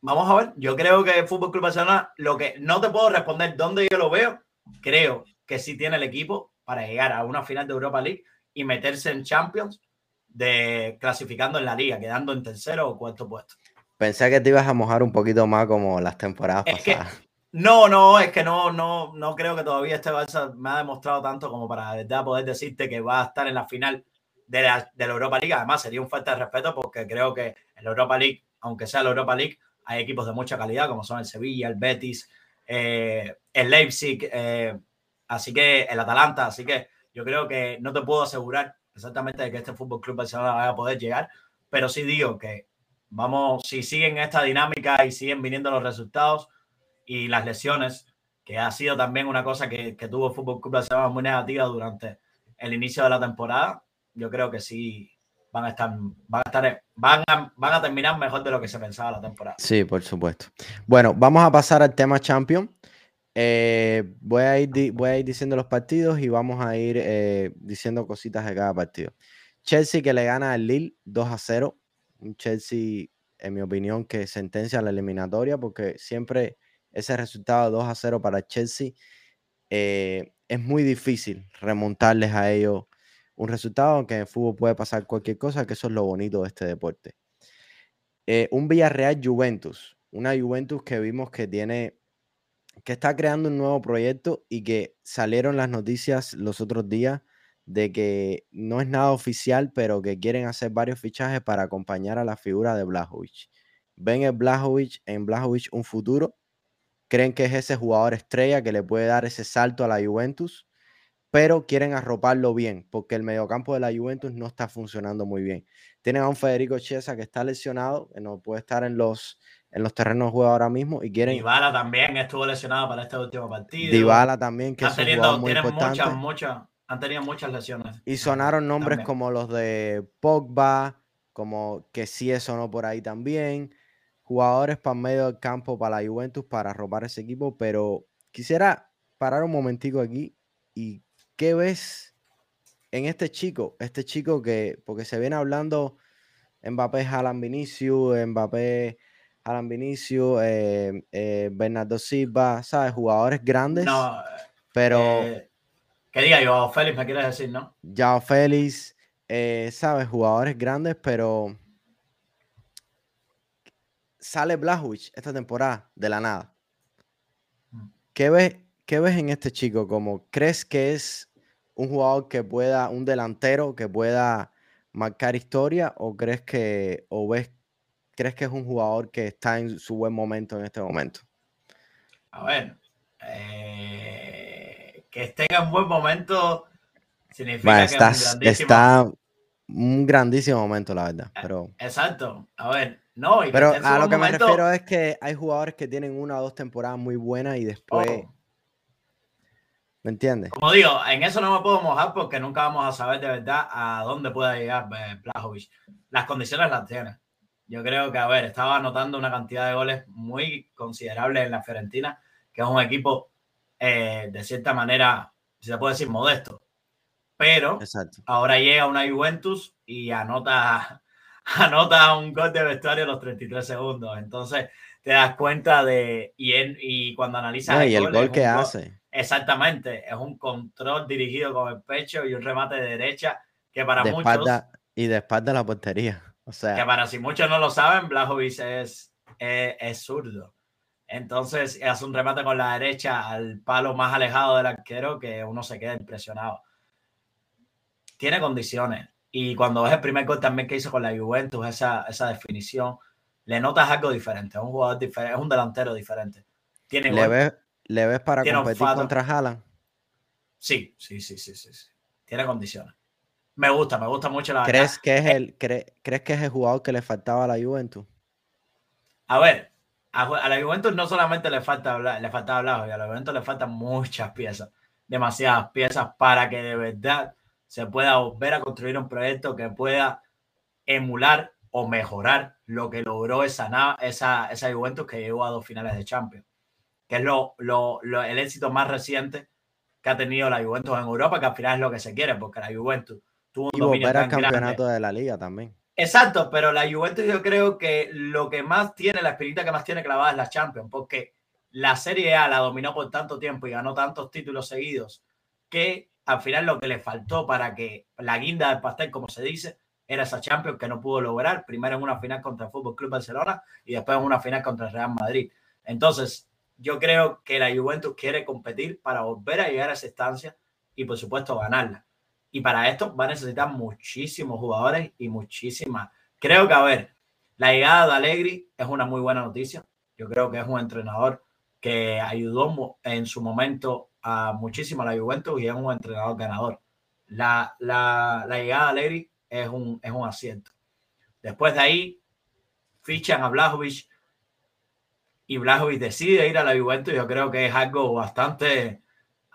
vamos a ver. Yo creo que el Fútbol Club Barcelona, lo que no te puedo responder dónde yo lo veo, creo que sí tiene el equipo para llegar a una final de Europa League y meterse en Champions de clasificando en la liga, quedando en tercero o cuarto puesto. Pensé que te ibas a mojar un poquito más como las temporadas pasadas. no, no, es que no, no, no creo que todavía este Barça me ha demostrado tanto como para verdad poder decirte que va a estar en la final de la, de la Europa League. Además, sería un falta de respeto porque creo que en la Europa League, aunque sea la Europa League, hay equipos de mucha calidad como son el Sevilla, el Betis, eh, el Leipzig, eh, así que el Atalanta, así que yo creo que no te puedo asegurar exactamente de que este Fútbol Club Barcelona vaya a poder llegar, pero sí digo que vamos, si siguen esta dinámica y siguen viniendo los resultados y las lesiones, que ha sido también una cosa que, que tuvo Fútbol Club Barcelona muy negativa durante el inicio de la temporada, yo creo que sí van a estar, van a estar, van a, van a terminar mejor de lo que se pensaba la temporada. Sí, por supuesto. Bueno, vamos a pasar al tema Champion. Eh, voy, a ir, voy a ir diciendo los partidos y vamos a ir eh, diciendo cositas de cada partido. Chelsea que le gana al Lille 2 a 0. Un Chelsea, en mi opinión, que sentencia la eliminatoria porque siempre ese resultado 2 a 0 para Chelsea eh, es muy difícil remontarles a ellos un resultado, aunque en fútbol puede pasar cualquier cosa, que eso es lo bonito de este deporte. un Villarreal Juventus, una Juventus que vimos que tiene que está creando un nuevo proyecto y que salieron las noticias los otros días de que no es nada oficial, pero que quieren hacer varios fichajes para acompañar a la figura de Blajovic. Ven el Blajovic en Blajovic un futuro, creen que es ese jugador estrella que le puede dar ese salto a la Juventus, pero quieren arroparlo bien, porque el mediocampo de la Juventus no está funcionando muy bien. Tienen a un Federico Chiesa que está lesionado, que no puede estar en los en los terrenos de juego ahora mismo y quieren. Dybala también estuvo lesionado para este último partido. Dybala también, que han tenido, muy Muchas, muchas, han tenido muchas lesiones. Y sonaron nombres como los de Pogba, como que sí sonó por ahí también. Jugadores para medio del campo para la Juventus para robar ese equipo, pero quisiera parar un momentico aquí y qué ves en este chico, este chico que, porque se viene hablando Mbappé, Alan Vinicius, Mbappé, Alan Vinicio, eh, eh, Bernardo Silva, ¿sabes? Jugadores grandes. No, pero. Eh, que diga yo, Félix, me quieres decir, ¿no? Yao Félix, ¿sabes? Jugadores grandes, pero. Sale Blajovic esta temporada de la nada. Mm. ¿Qué ves, ¿Qué ves en este chico? Como, ¿Crees que es un jugador que pueda, un delantero que pueda marcar historia? ¿O crees que, o ves crees que es un jugador que está en su buen momento en este momento? A ver, eh, que esté en un buen momento significa que es un grandísimo... está un grandísimo momento, la verdad. Eh, pero... Exacto. A ver, no. pero a lo que me refiero es que hay jugadores que tienen una o dos temporadas muy buenas y después. Oh. ¿Me entiendes? Como digo, en eso no me puedo mojar porque nunca vamos a saber de verdad a dónde puede llegar. Eh, Las condiciones las tiene. Yo creo que, a ver, estaba anotando una cantidad de goles muy considerable en la Fiorentina, que es un equipo eh, de cierta manera, si se puede decir, modesto. Pero ahora llega una Juventus y anota, [LAUGHS] anota un gol de vestuario a los 33 segundos. Entonces te das cuenta de. Y, y cuando analizas. y el gol, que hace. exactamente. Es un control dirigido con el pecho y un remate de derecha que para muchos. y de espalda la portería que para si muchos no lo saben, Blajovic es, es, zurdo. Entonces hace un remate con la derecha al palo más alejado del arquero que uno se queda impresionado. Tiene condiciones. Y cuando ves el primer gol también que hizo con la Juventus, esa, esa definición, le notas algo diferente. Es un jugador diferente, es un delantero diferente. Tiene ¿Le, ves, ¿Le ves para competir contra Haaland? Sí, sí, sí, sí, sí, Tiene condiciones. Me gusta, me gusta mucho la ¿Crees que es eh, el ¿Crees que es el jugador que le faltaba a la Juventus? A ver, a, la Juventus no solamente le falta le falta hablar, a la Juventus le faltan muchas piezas, demasiadas piezas para que de verdad se pueda volver a construir un proyecto que pueda emular o mejorar lo que logró esa, esa, esa Juventus que llegó a dos finales de Champions, que es lo, lo, el éxito más reciente que ha tenido la Juventus en Europa, que al final es lo que se quiere, porque la Juventus tuvo un y volver campeonato de la liga también. Exacto, pero la Juventus yo creo que lo que más tiene, la espinita que más tiene clavada es la Champions, porque la Serie A la dominó por tanto tiempo y ganó tantos títulos seguidos que al final lo que le faltó para que la guinda del pastel, como se dice, era esa Champions que no pudo lograr, primero en una final contra el Fútbol Club Barcelona y después en una final contra el Real Madrid. Entonces, yo creo que la Juventus quiere competir para volver a llegar a esa estancia y por supuesto ganarla. Y para esto va a necesitar muchísimos jugadores y muchísimas. Creo que, a ver, la llegada de Allegri es una muy buena noticia. Yo creo que es un entrenador que ayudó en su momento a muchísimo a la Juventus y es un entrenador ganador. La, la, llegada de Allegri es un, es un acierto. Después de ahí, fichan a Blajovic y Blajovic decide ir a la Juventus. Yo creo que es algo bastante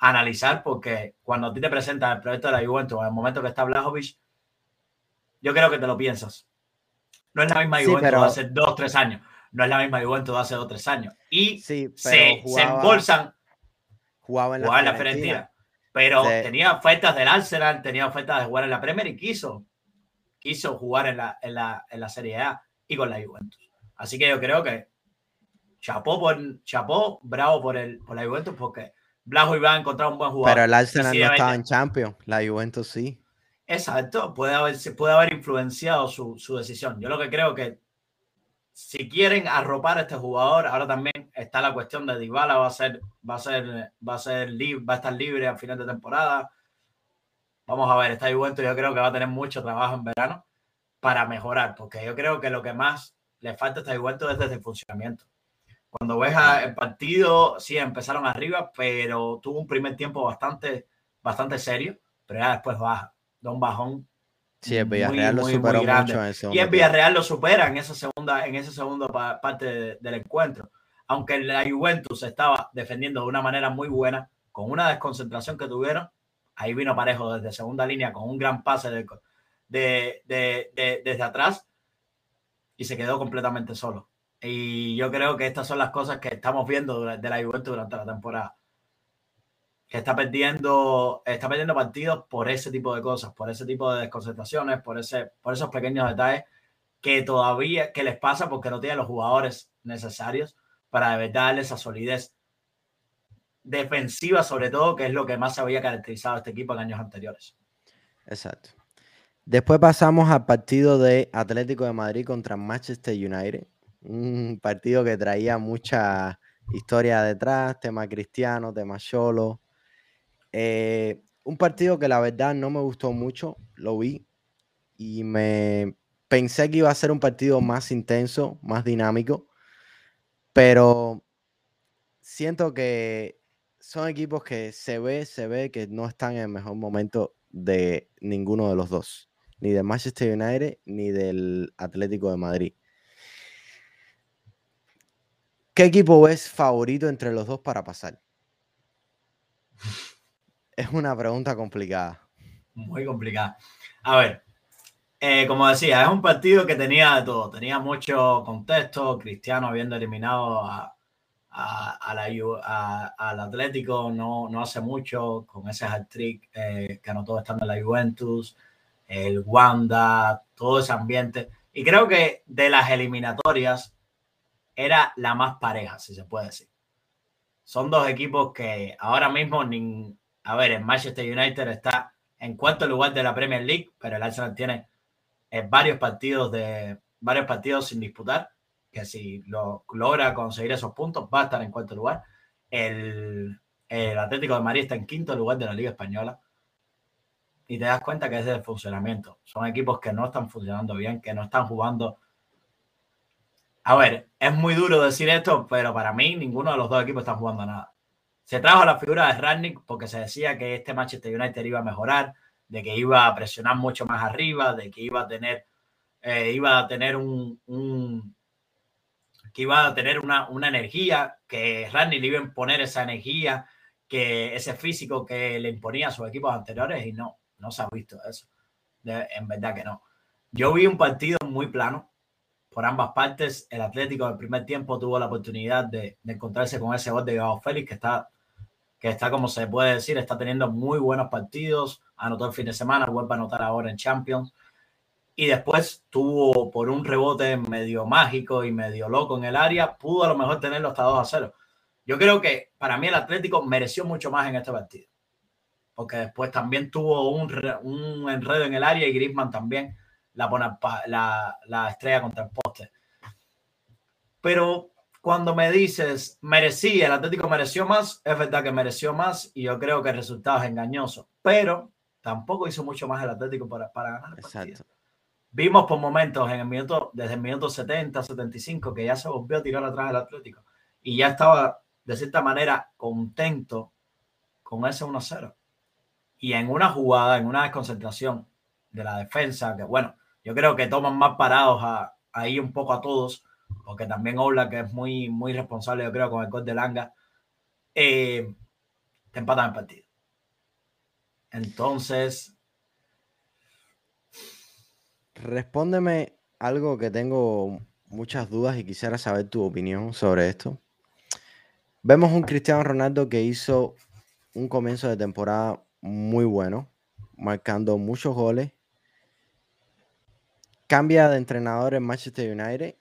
analizar porque cuando a ti te presentas el proyecto de la Juventus en el momento que está Blajovic, yo creo que te lo piensas. No es la misma Juventus de hace dos, tres años. No es la misma Juventus de hace dos, tres años. Y se, se, embolsan. Jugaba en la, Fiorentina. Pero tenía ofertas del Arsenal, tenía ofertas de jugar en la Premier y quiso. Quiso jugar en la, en la, en la Serie A y con la Juventus. Así que yo creo que chapó, por, chapó bravo por, el, por la Juventus porque Blajo iba a encontrar un buen jugador. Pero el Arsenal no estaba en Champions, la Juventus sí. Exacto, puede haber, puede haber influenciado su, su decisión. Yo lo que creo que si quieren arropar a este jugador, ahora también está la cuestión de Dybala va a ser, va a ser, va a ser va a estar libre a final de temporada. Vamos a ver, está Juventus yo creo que va a tener mucho trabajo en verano para mejorar, porque yo creo que lo que más le falta a esta Juventus es desde el funcionamiento. Cuando ves el partido, sí, empezaron arriba, pero tuvo un primer tiempo bastante, bastante serio, pero ya después baja, da un bajón. Sí, el Villarreal lo superó mucho en Y el Villarreal lo supera en esa segunda, en esa segunda parte del encuentro. Aunque la Juventus estaba defendiendo de una manera muy buena, con una desconcentración que tuvieron, ahí vino Parejo desde segunda línea con un gran pase de, de, desde atrás y se quedó completamente solo. Y yo creo que estas son las cosas que estamos viendo de la Juventus durante la temporada. Que está perdiendo, está perdiendo partidos por ese tipo de cosas, por ese tipo de desconcentraciones, por, ese, por esos pequeños detalles que todavía que les pasa porque no tienen los jugadores necesarios para de verdad darle esa solidez defensiva, sobre todo, que es lo que más se había caracterizado a este equipo en años anteriores. Exacto. Después pasamos al partido de Atlético de Madrid contra Manchester United un partido que traía mucha historia detrás, tema cristiano, tema solo. Eh, un partido que la verdad no me gustó mucho, lo vi y me pensé que iba a ser un partido más intenso, más dinámico, pero siento que son equipos que se ve, se ve que no están en el mejor momento de ninguno de los dos, ni del Manchester United ni del Atlético de Madrid. ¿Qué equipo es favorito entre los dos para pasar? [LAUGHS] Es una pregunta complicada. Muy complicada. A ver, eh, como decía, es un partido que tenía de todo. Tenía mucho contexto. Cristiano habiendo eliminado a, al Atlético no, no hace mucho con ese hat-trick eh, que anotó estando en la Juventus, el Wanda, todo ese ambiente. Y creo que de las eliminatorias, era la más pareja, si se puede decir. Son dos equipos que ahora mismo, a ver, el Manchester United está en cuarto lugar de la Premier League, pero el Arsenal tiene eh, varios partidos de varios partidos sin disputar, que si lo logra conseguir esos puntos va a estar en cuarto lugar. El, el Atlético de Madrid está en quinto lugar de la Liga Española. y te das cuenta que es de funcionamiento. Son equipos que no están funcionando bien, que no están jugando. A ver, es muy duro decir esto, pero para mí ninguno de los dos equipos está jugando nada. Se trajo la figura de Ranick porque se decía que este Manchester United iba a mejorar, de que iba a presionar mucho más arriba, de que iba a tener, eh, iba a tener un, iba a tener una, una energía, que Ranick le iba a imponer esa energía, que ese físico que le imponía a sus equipos anteriores y no, no se ha visto eso. en verdad que no. Yo vi un partido muy plano por ambas partes. El Atlético en el primer tiempo tuvo la oportunidad de, encontrarse con ese gol de Joao Félix, que está, que está, como se puede decir, está teniendo muy buenos partidos. Anotó el fin de semana, vuelve a anotar ahora en Champions. Y después tuvo por un rebote medio mágico y medio loco en el área, pudo a lo mejor tenerlo hasta 2 a 0. Yo creo que para mí el Atlético mereció mucho más en este partido porque después también tuvo un, un enredo en el área y Griezmann también la pone la, la estrella contra el poste. Pero cuando me dices merecía, el Atlético mereció más, es verdad que mereció más y yo creo que el resultado es engañoso, pero tampoco hizo mucho más el Atlético para, para ganar el partido. Vimos por momentos en el minuto, desde el minuto 70, 75, que ya se volvió a tirar atrás el Atlético y ya estaba de cierta manera contento con ese 1-0 y en una jugada, en una desconcentración de la defensa, que bueno, yo creo que toman más parados a, ahí un poco a todos, porque también Ola, que es muy, muy responsable, yo creo, con el gol de Langa, eh, te empatan el partido. Entonces. Respóndeme algo que tengo muchas dudas y quisiera saber tu opinión sobre esto. Vemos un Cristiano Ronaldo que hizo un comienzo de temporada muy bueno, marcando muchos goles. Cambia de entrenador en Manchester United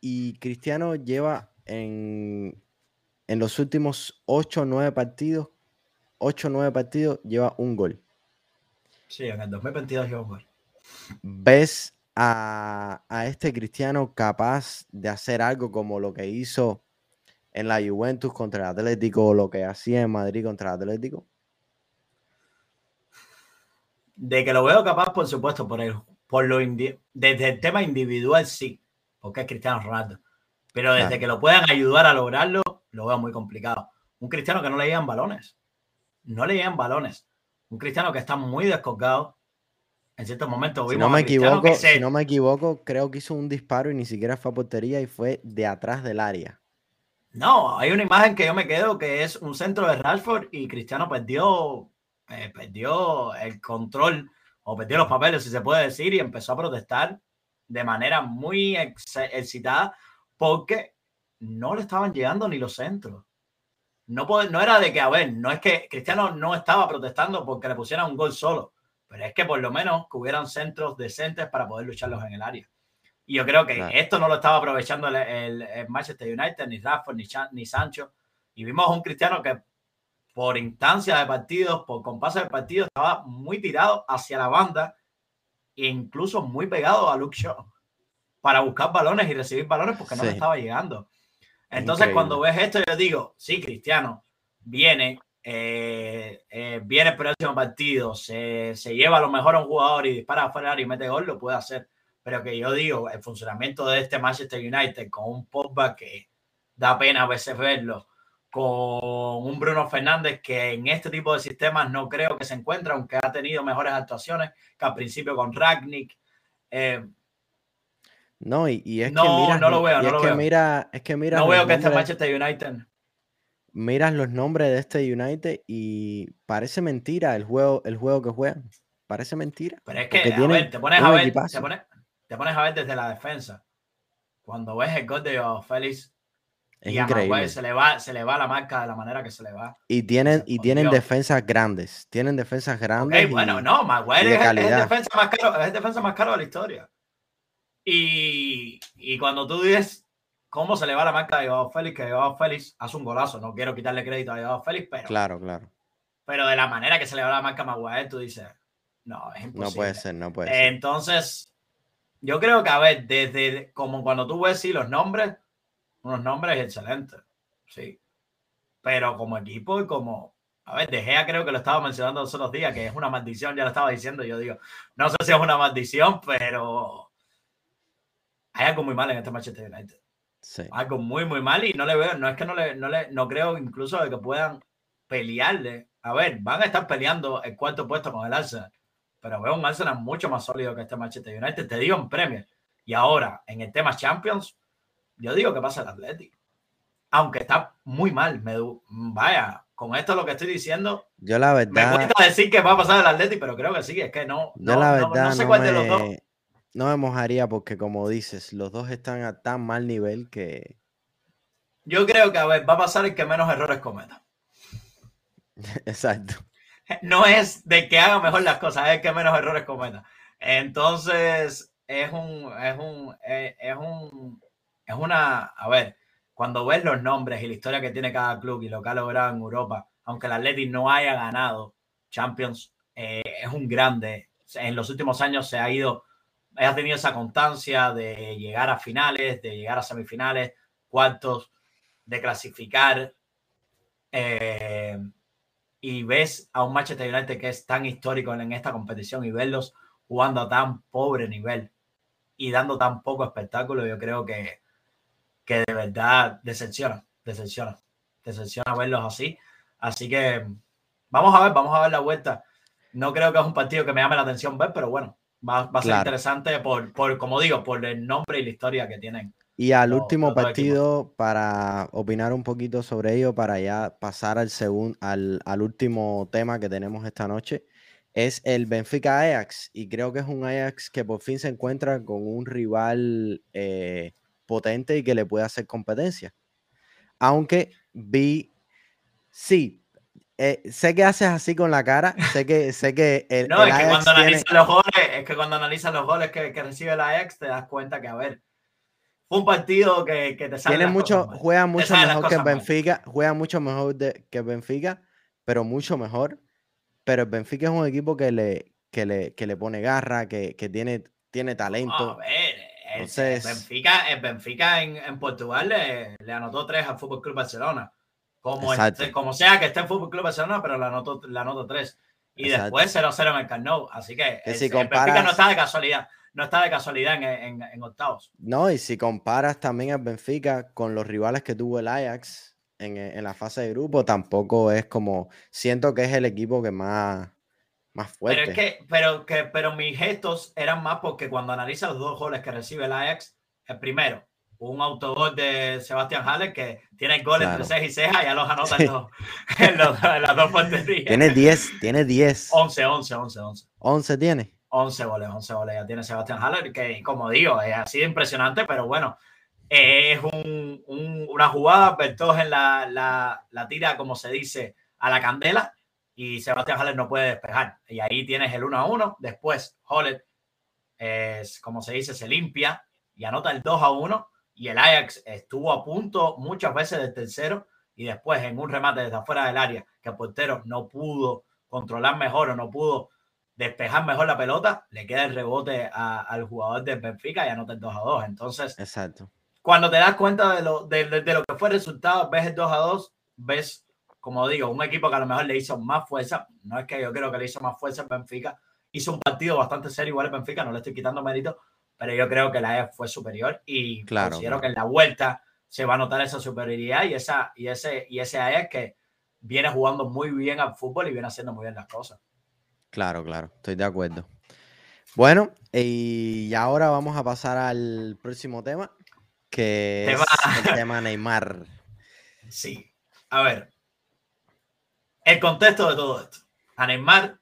y Cristiano lleva en, en los últimos 8 o 9 partidos, 8 o 9 partidos, lleva un gol. Sí, en el 2022 lleva un gol. ¿Ves a, a, este Cristiano capaz de hacer algo como lo que hizo en la Juventus contra el Atlético o lo que hacía en Madrid contra el Atlético? De que lo veo capaz, por supuesto, por el, por lo desde el tema individual sí, porque es Cristiano Ronaldo. Pero desde que lo puedan ayudar a lograrlo, lo veo muy complicado. Un cristiano que no le llegan balones. No le llegan balones. Un cristiano que está muy descolgado. En ciertos momentos si no me equivoco, si no me equivoco, creo que hizo un disparo y ni siquiera fue a portería y fue de atrás del área. No, hay una imagen que yo me quedo que es un centro de Rashford y Cristiano perdió eh, perdió el control o perdió los papeles, si se puede decir, y empezó a protestar de manera muy excitada porque no le estaban llegando ni los centros. No, no era de que, a ver, no es que Cristiano no estaba protestando porque le pusieran un gol solo, pero es que por lo menos que hubieran centros decentes para poder lucharlos en el área. Y yo creo que esto no lo estaba aprovechando el, Manchester United, ni Rafa, ni, ni Sancho. Y vimos a un Cristiano que por instancia de partidos, por compás de partidos, estaba muy tirado hacia la banda e incluso muy pegado a Luke Shaw para buscar balones y recibir balones porque no le estaba llegando. Entonces, cuando ves esto, yo digo, sí, Cristiano viene, eh, eh, viene el próximo partido, se, se, lleva a lo mejor a un jugador y dispara afuera y mete gol, lo puede hacer. Pero que yo digo, el funcionamiento de este Manchester United con un Pogba que da pena a veces verlo, con un Bruno Fernández que en este tipo de sistemas no creo que se encuentre, aunque ha tenido mejores actuaciones que al principio con Ragnick. Eh, no, y, es que mira, no lo veo, no lo veo. Mira, es que mira no veo que este Manchester United. Miras los nombres de este United y parece mentira el juego, el juego que juegan. Parece mentira. Pero es que, a ver, te pones a ver, te pones, te pones, a ver desde la defensa. Cuando ves el gol de Félix es increíble. se le, va, se le va la marca de la manera que se le va. Y tienen, y tienen defensas grandes. Tienen defensas grandes. bueno, no, Maguire es, el defensa más caro, es el defensa más caro de la historia. Y, y, cuando tú dices cómo se le va la marca de Joao Félix, que Joao Félix hace un golazo. No quiero quitarle crédito a Joao Félix, pero. Claro, claro. Pero de la manera que se le va la marca a Maguire, tú dices, no, es imposible. No puede ser, no puede ser. Entonces, yo creo que, a ver, desde como cuando tú ves sí, los nombres unos nombres excelentes, sí. Pero como equipo y como, A ver, De Gea creo que lo estaba mencionando los otros días, que es una maldición, ya lo estaba diciendo. Yo digo, no sé si es una maldición, pero hay algo muy mal en este Manchester United. Sí. Algo muy, muy mal y no le veo, no es que no le, no le, no creo incluso de que puedan pelearle. A ver, van a estar peleando el cuarto puesto con el Arsenal, pero veo un Arsenal mucho más sólido que este Manchester United. Te digo en Premier. Y ahora, en el tema Champions, yo digo que pasa el Atlético. Aunque está muy mal. Me, vaya, con esto lo que estoy diciendo. Yo la verdad. Me cuesta decir que va a pasar el Atlético, pero creo que sí. Es que no. Yo la verdad. No, sé cuál de los dos no me mojaría porque, como dices, los dos están a tan mal nivel que. Yo creo que, a ver, va a pasar el que menos errores cometa. [LAUGHS] Exacto. No es de que haga mejor las cosas, es el que menos errores cometa. Entonces, es un, es un, eh, es un, es una, a ver, cuando ves los nombres y la historia que tiene cada club y lo que ha logrado en Europa, aunque el Atleti no haya ganado Champions, eh, es un grande. En los últimos años se ha ido has tenido esa constancia de llegar a finales, de llegar a semifinales, cuartos, de clasificar. Eh, y ves a un Manchester United que es tan histórico en esta competición y verlos jugando a tan pobre nivel y dando tan poco espectáculo, yo creo que, que de verdad decepciona, decepciona, decepciona verlos así. Así que vamos a ver, vamos a ver la vuelta. No creo que es un partido que me llame la atención ver, pero bueno, Va, a ser interesante por, por, como digo, por el nombre y la historia que tienen. Y al último partido, para opinar un poquito sobre ello, para ya pasar al, segundo, al, al, último tema que tenemos esta noche, es el Benfica Ajax. Y creo que es un Ajax que por fin se encuentra con un rival eh, potente y que le puede hacer competencia. Aunque vi, sí, eh, sé que haces así con la cara, sé que, sé que el, No, es, que cuando analizas los goles, es que cuando analizas los goles que, que, recibe el Ajax, te das cuenta que, a ver, fue un partido que, que te sale. Tiene mucho, juega mucho mejor que Benfica, juega mucho mejor de, que Benfica, pero mucho mejor. Pero el Benfica es un equipo que le, que le, que le pone garra, que, que tiene, tiene talento. a ver, Entonces... el Benfica, el Benfica en, en Portugal le, le anotó tres al Fútbol Club Barcelona. Como, este, como sea que esté en Fútbol Club Barcelona, pero la anoto, la anoto 3. Y después 0-0 en el Camp Así que, si Benfica no está de casualidad. No está de casualidad en, en, octavos. No, y si comparas también al Benfica con los rivales que tuvo el Ajax en, en, la fase de grupo, tampoco es como. Siento que es el equipo que más, más fuerte. Pero es que, pero, que, pero mis gestos eran más porque cuando analizas los dos goles que recibe el Ajax, el primero, un autogol de Sebastián Haller que tiene gol entre ceja y ceja, ya los anota [LAUGHS] en, las dos porterías. Tiene 10, tiene 10. 11, 11, 11, 11. 11 tiene. 11 goles, 11 goles ya tiene Sebastián Haller, que como digo, es así de impresionante, pero bueno, es un, una jugada, en la, la, la, tira, como se dice, a la candela y Sebastián Haller no puede despejar. Y ahí tienes el 1 a 1, después Haller, es, como se dice, se limpia y anota el 2 a 1 y el Ajax estuvo a punto muchas veces del tercero y después en un remate desde afuera del área que el portero no pudo controlar mejor o no pudo despejar mejor la pelota, le queda el rebote al jugador del Benfica y anota el 2 a 2. Entonces, Exacto. cuando te das cuenta de lo, de, lo que fue el resultado, ves el 2 a 2, ves, como digo, un equipo que a lo mejor le hizo más fuerza. No es que yo creo que le hizo más fuerza el Benfica, hizo un partido bastante serio igual el Benfica, no le estoy quitando mérito, pero yo creo que la E fue superior y considero que en la vuelta se va a notar esa superioridad y, esa, y ese, y ese AES que viene jugando muy bien al fútbol y viene haciendo muy bien las cosas. Claro, claro, estoy de acuerdo. Bueno, y ahora vamos a pasar al próximo tema, que es el tema Neymar. [LAUGHS] Sí, a ver, el contexto de todo esto. A Neymar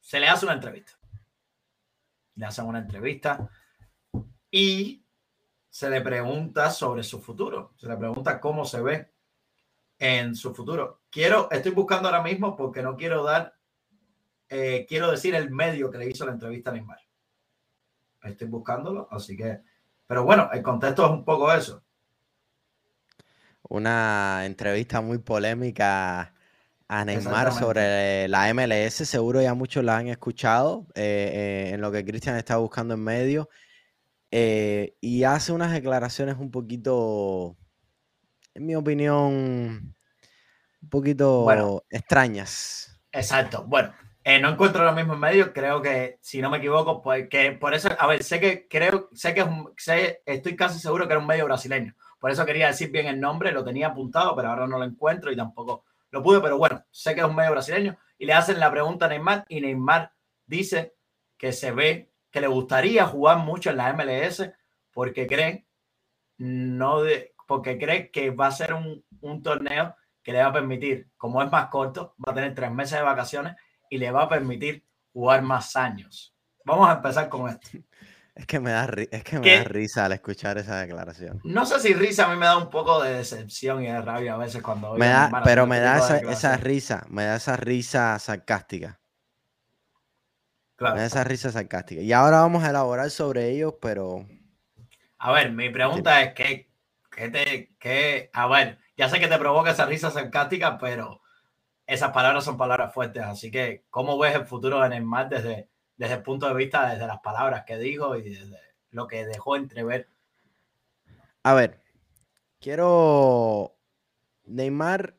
se le hace una entrevista. Le hacen una entrevista y se le pregunta sobre su futuro, se le pregunta cómo se ve en su futuro. Quiero, estoy buscando ahora mismo porque no quiero dar, eh, quiero decir el medio que le hizo la entrevista a Neymar. Estoy buscándolo, así que, pero bueno, el contexto es un poco eso. Una entrevista muy polémica a Neymar sobre la MLS, seguro ya muchos la han escuchado eh, eh, en lo que Cristian está buscando en medio. Eh, y hace unas declaraciones un poquito, en mi opinión, un poquito extrañas. Exacto. Bueno, no encuentro lo mismo en medio. Creo que, si no me equivoco, pues que por eso, a ver, sé que creo, sé que es un, sé, estoy casi seguro que era un medio brasileño. Por eso quería decir bien el nombre, lo tenía apuntado, pero ahora no lo encuentro y tampoco lo pude. Pero bueno, sé que es un medio brasileño y le hacen la pregunta a Neymar y Neymar dice que se ve que le gustaría jugar mucho en la MLS porque cree no de, porque cree que va a ser un, un torneo que le va a permitir, como es más corto, va a tener tres meses de vacaciones y le va a permitir jugar más años. Vamos a empezar con esto. Es que me da, es que me da risa al escuchar esa declaración. No sé si risa, a mí me da un poco de decepción y de rabia a veces cuando... Me da, pero me da esa, esa, risa, me da esa risa sarcástica. Claro. Me da esa risa sarcástica. Y ahora vamos a elaborar sobre ellos, pero... A ver, mi pregunta es que, que te, que, a ver, ya sé que te provoca esa risa sarcástica, pero esas palabras son palabras fuertes. Así que, ¿cómo ves el futuro de Neymar desde, desde el punto de vista, desde las palabras que dijo y desde lo que dejó entrever? A ver, quiero. Neymar,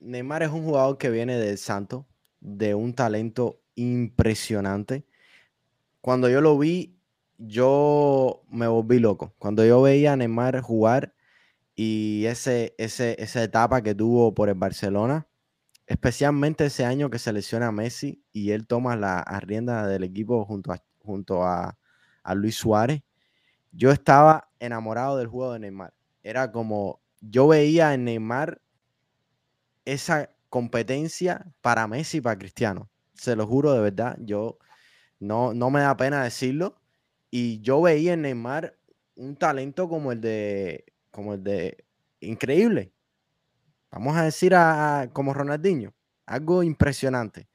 Neymar es un jugador que viene del Santo, de un talento impresionante. Cuando yo lo vi, yo me volví loco. Cuando yo veía a Neymar jugar y ese, ese, esa etapa que tuvo por el Barcelona, especialmente ese año que selecciona a Messi y él toma la rienda del equipo junto a, junto a, Luis Suárez, yo estaba enamorado del juego de Neymar. Era como, yo veía en Neymar esa competencia para Messi y para Cristiano. Se lo juro de verdad, yo no, no me da pena decirlo. Y yo veía en Neymar un talento como el de, como el de, increíble vamos a decir a, como Ronaldinho, algo impresionante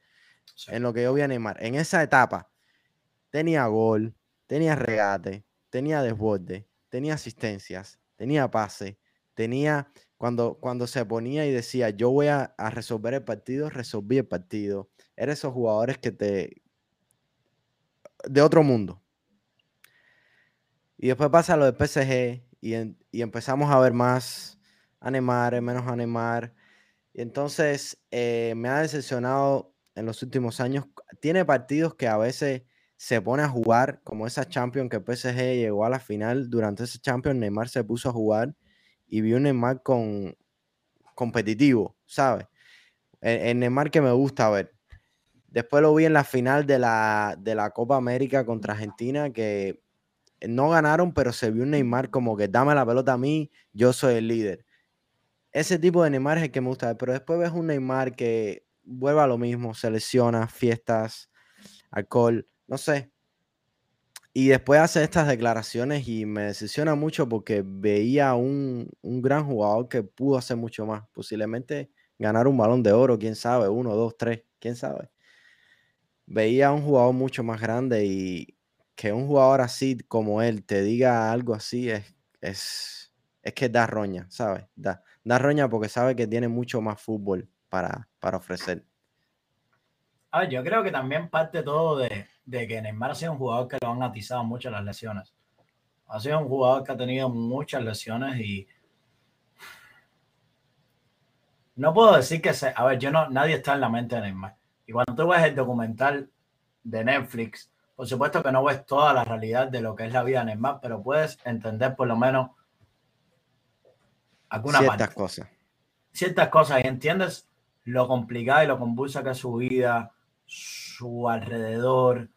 en lo que yo vi a Neymar. En esa etapa tenía gol, tenía regate, tenía desborde, tenía asistencias, tenía pase, tenía cuando, cuando se ponía y decía yo voy a, resolver el partido, resolví el partido. Eres esos jugadores que te... de otro mundo. Y después pasa lo del PSG y, y empezamos a ver más a Neymar, menos a Neymar. Y entonces eh, me ha decepcionado en los últimos años. Tiene partidos que a veces se pone a jugar, como esa Champions que PSG llegó a la final. Durante ese Champions, Neymar se puso a jugar y vi un Neymar con, competitivo, ¿sabes? El, Neymar que me gusta ver. Después lo vi en la final de la, de la Copa América contra Argentina, que no ganaron, pero se vio un Neymar como que dame la pelota a mí, yo soy el líder ese tipo de Neymar es el que me gusta, pero después ves un Neymar que vuelve a lo mismo, se lesiona, fiestas, alcohol, no sé. Y después hace estas declaraciones y me decepciona mucho porque veía un, un gran jugador que pudo hacer mucho más, posiblemente ganar un balón de oro, quién sabe, uno, dos, tres, quién sabe. Veía un jugador mucho más grande y que un jugador así como él te diga algo así es, es, es que da roña, ¿sabes? Da, da roña porque sabe que tiene mucho más fútbol para, para ofrecer. A ver, yo creo que también parte todo de, de, que Neymar ha sido un jugador que lo han atizado mucho las lesiones. Ha sido un jugador que ha tenido muchas lesiones y no puedo decir que se, a ver, yo no, nadie está en la mente de Neymar. Y cuando tú ves el documental de Netflix, por supuesto que no ves toda la realidad de lo que es la vida de Neymar, pero puedes entender por lo menos ciertas cosas. Ciertas cosas y entiendes lo complicado y lo convulsa que es su vida, su alrededor,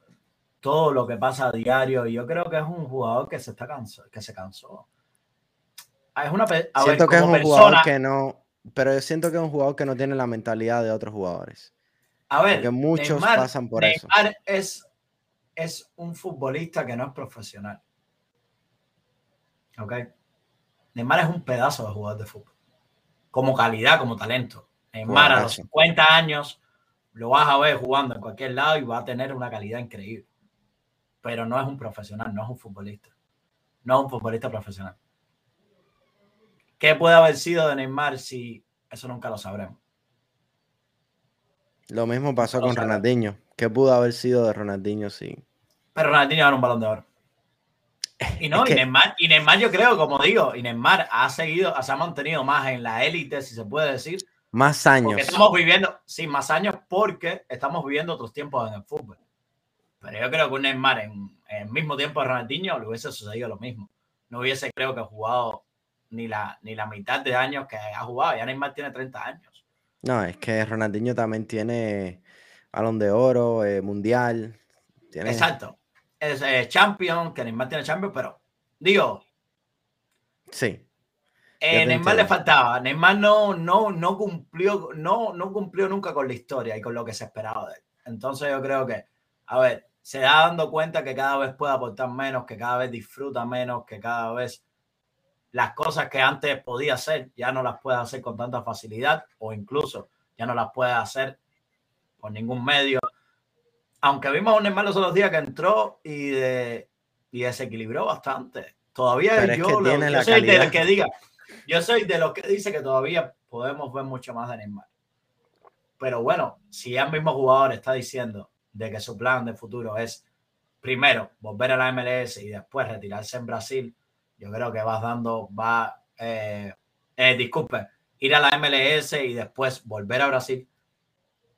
todo lo que pasa a diario. Y yo creo que es un jugador que se está cansado, que se cansó. Es una siento que es un jugador que no, pero yo siento que es un jugador que no tiene la mentalidad de otros jugadores. A ver, que muchos pasan por Neymar eso. Es, es un futbolista que no es profesional. ¿Ok? Neymar es un pedazo de jugador de fútbol. Como calidad, como talento. Neymar a los 50 años lo vas a ver jugando en cualquier lado y va a tener una calidad increíble. Pero no es un profesional, no es un futbolista. No es un futbolista profesional. ¿Qué puede haber sido de Neymar si eso nunca lo sabremos? Lo mismo pasó con Ronaldinho. ¿Qué pudo haber sido de Ronaldinho si? Pero Ronaldinho ganó un balón de oro. Y no, y, Neymar, yo creo, como digo, y Neymar ha seguido, se ha mantenido más en la élite, si se puede decir, Más años. Porque estamos viviendo, sí, más años porque estamos viviendo otros tiempos en el fútbol. Pero yo creo que un Neymar en, el mismo tiempo de Ronaldinho le hubiese sucedido lo mismo. No hubiese, creo que, jugado ni la, ni la mitad de años que ha jugado. Ya Neymar tiene 30 años. No, es que Ronaldinho también tiene balón de oro, eh, mundial. Exacto. Es eh, champion, que Neymar tiene champion, pero digo. Sí. Eh, Neymar le faltaba. Neymar no, no, no, cumplió, no, no cumplió nunca con la historia y con lo que se esperaba de él. Entonces yo creo que, a ver, se da dando cuenta que cada vez puede aportar menos, que cada vez disfruta menos, que cada vez las cosas que antes podía hacer ya no las puede hacer con tanta facilidad o incluso ya no las puede hacer por ningún medio. Aunque vimos a un Neymar los días que entró y, de, y desequilibró bastante. Todavía yo, yo soy de los que diga, yo soy de los que dice que todavía podemos ver mucho más de Neymar. Pero bueno, si el mismo jugador está diciendo de que su plan de futuro es primero volver a la MLS y después retirarse en Brasil, yo creo que vas dando, va, eh, eh, disculpe, ir a la MLS y después volver a Brasil.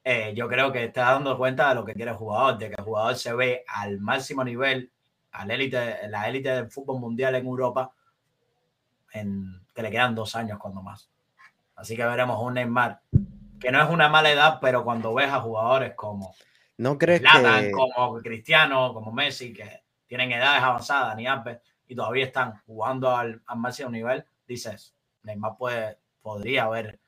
Eh, yo creo que está dando cuenta de lo que quiere el jugador, de que el jugador se ve al máximo nivel, al élite, la élite del fútbol mundial en Europa, en, que le quedan dos años cuando más. Así que veremos un Neymar, que no es una mala edad, pero cuando ves a jugadores como ¿No crees que... como Cristiano, como Messi, que tienen edades avanzadas, ni Alves, y todavía están jugando al, máximo nivel, dices, Neymar puede, podría haber,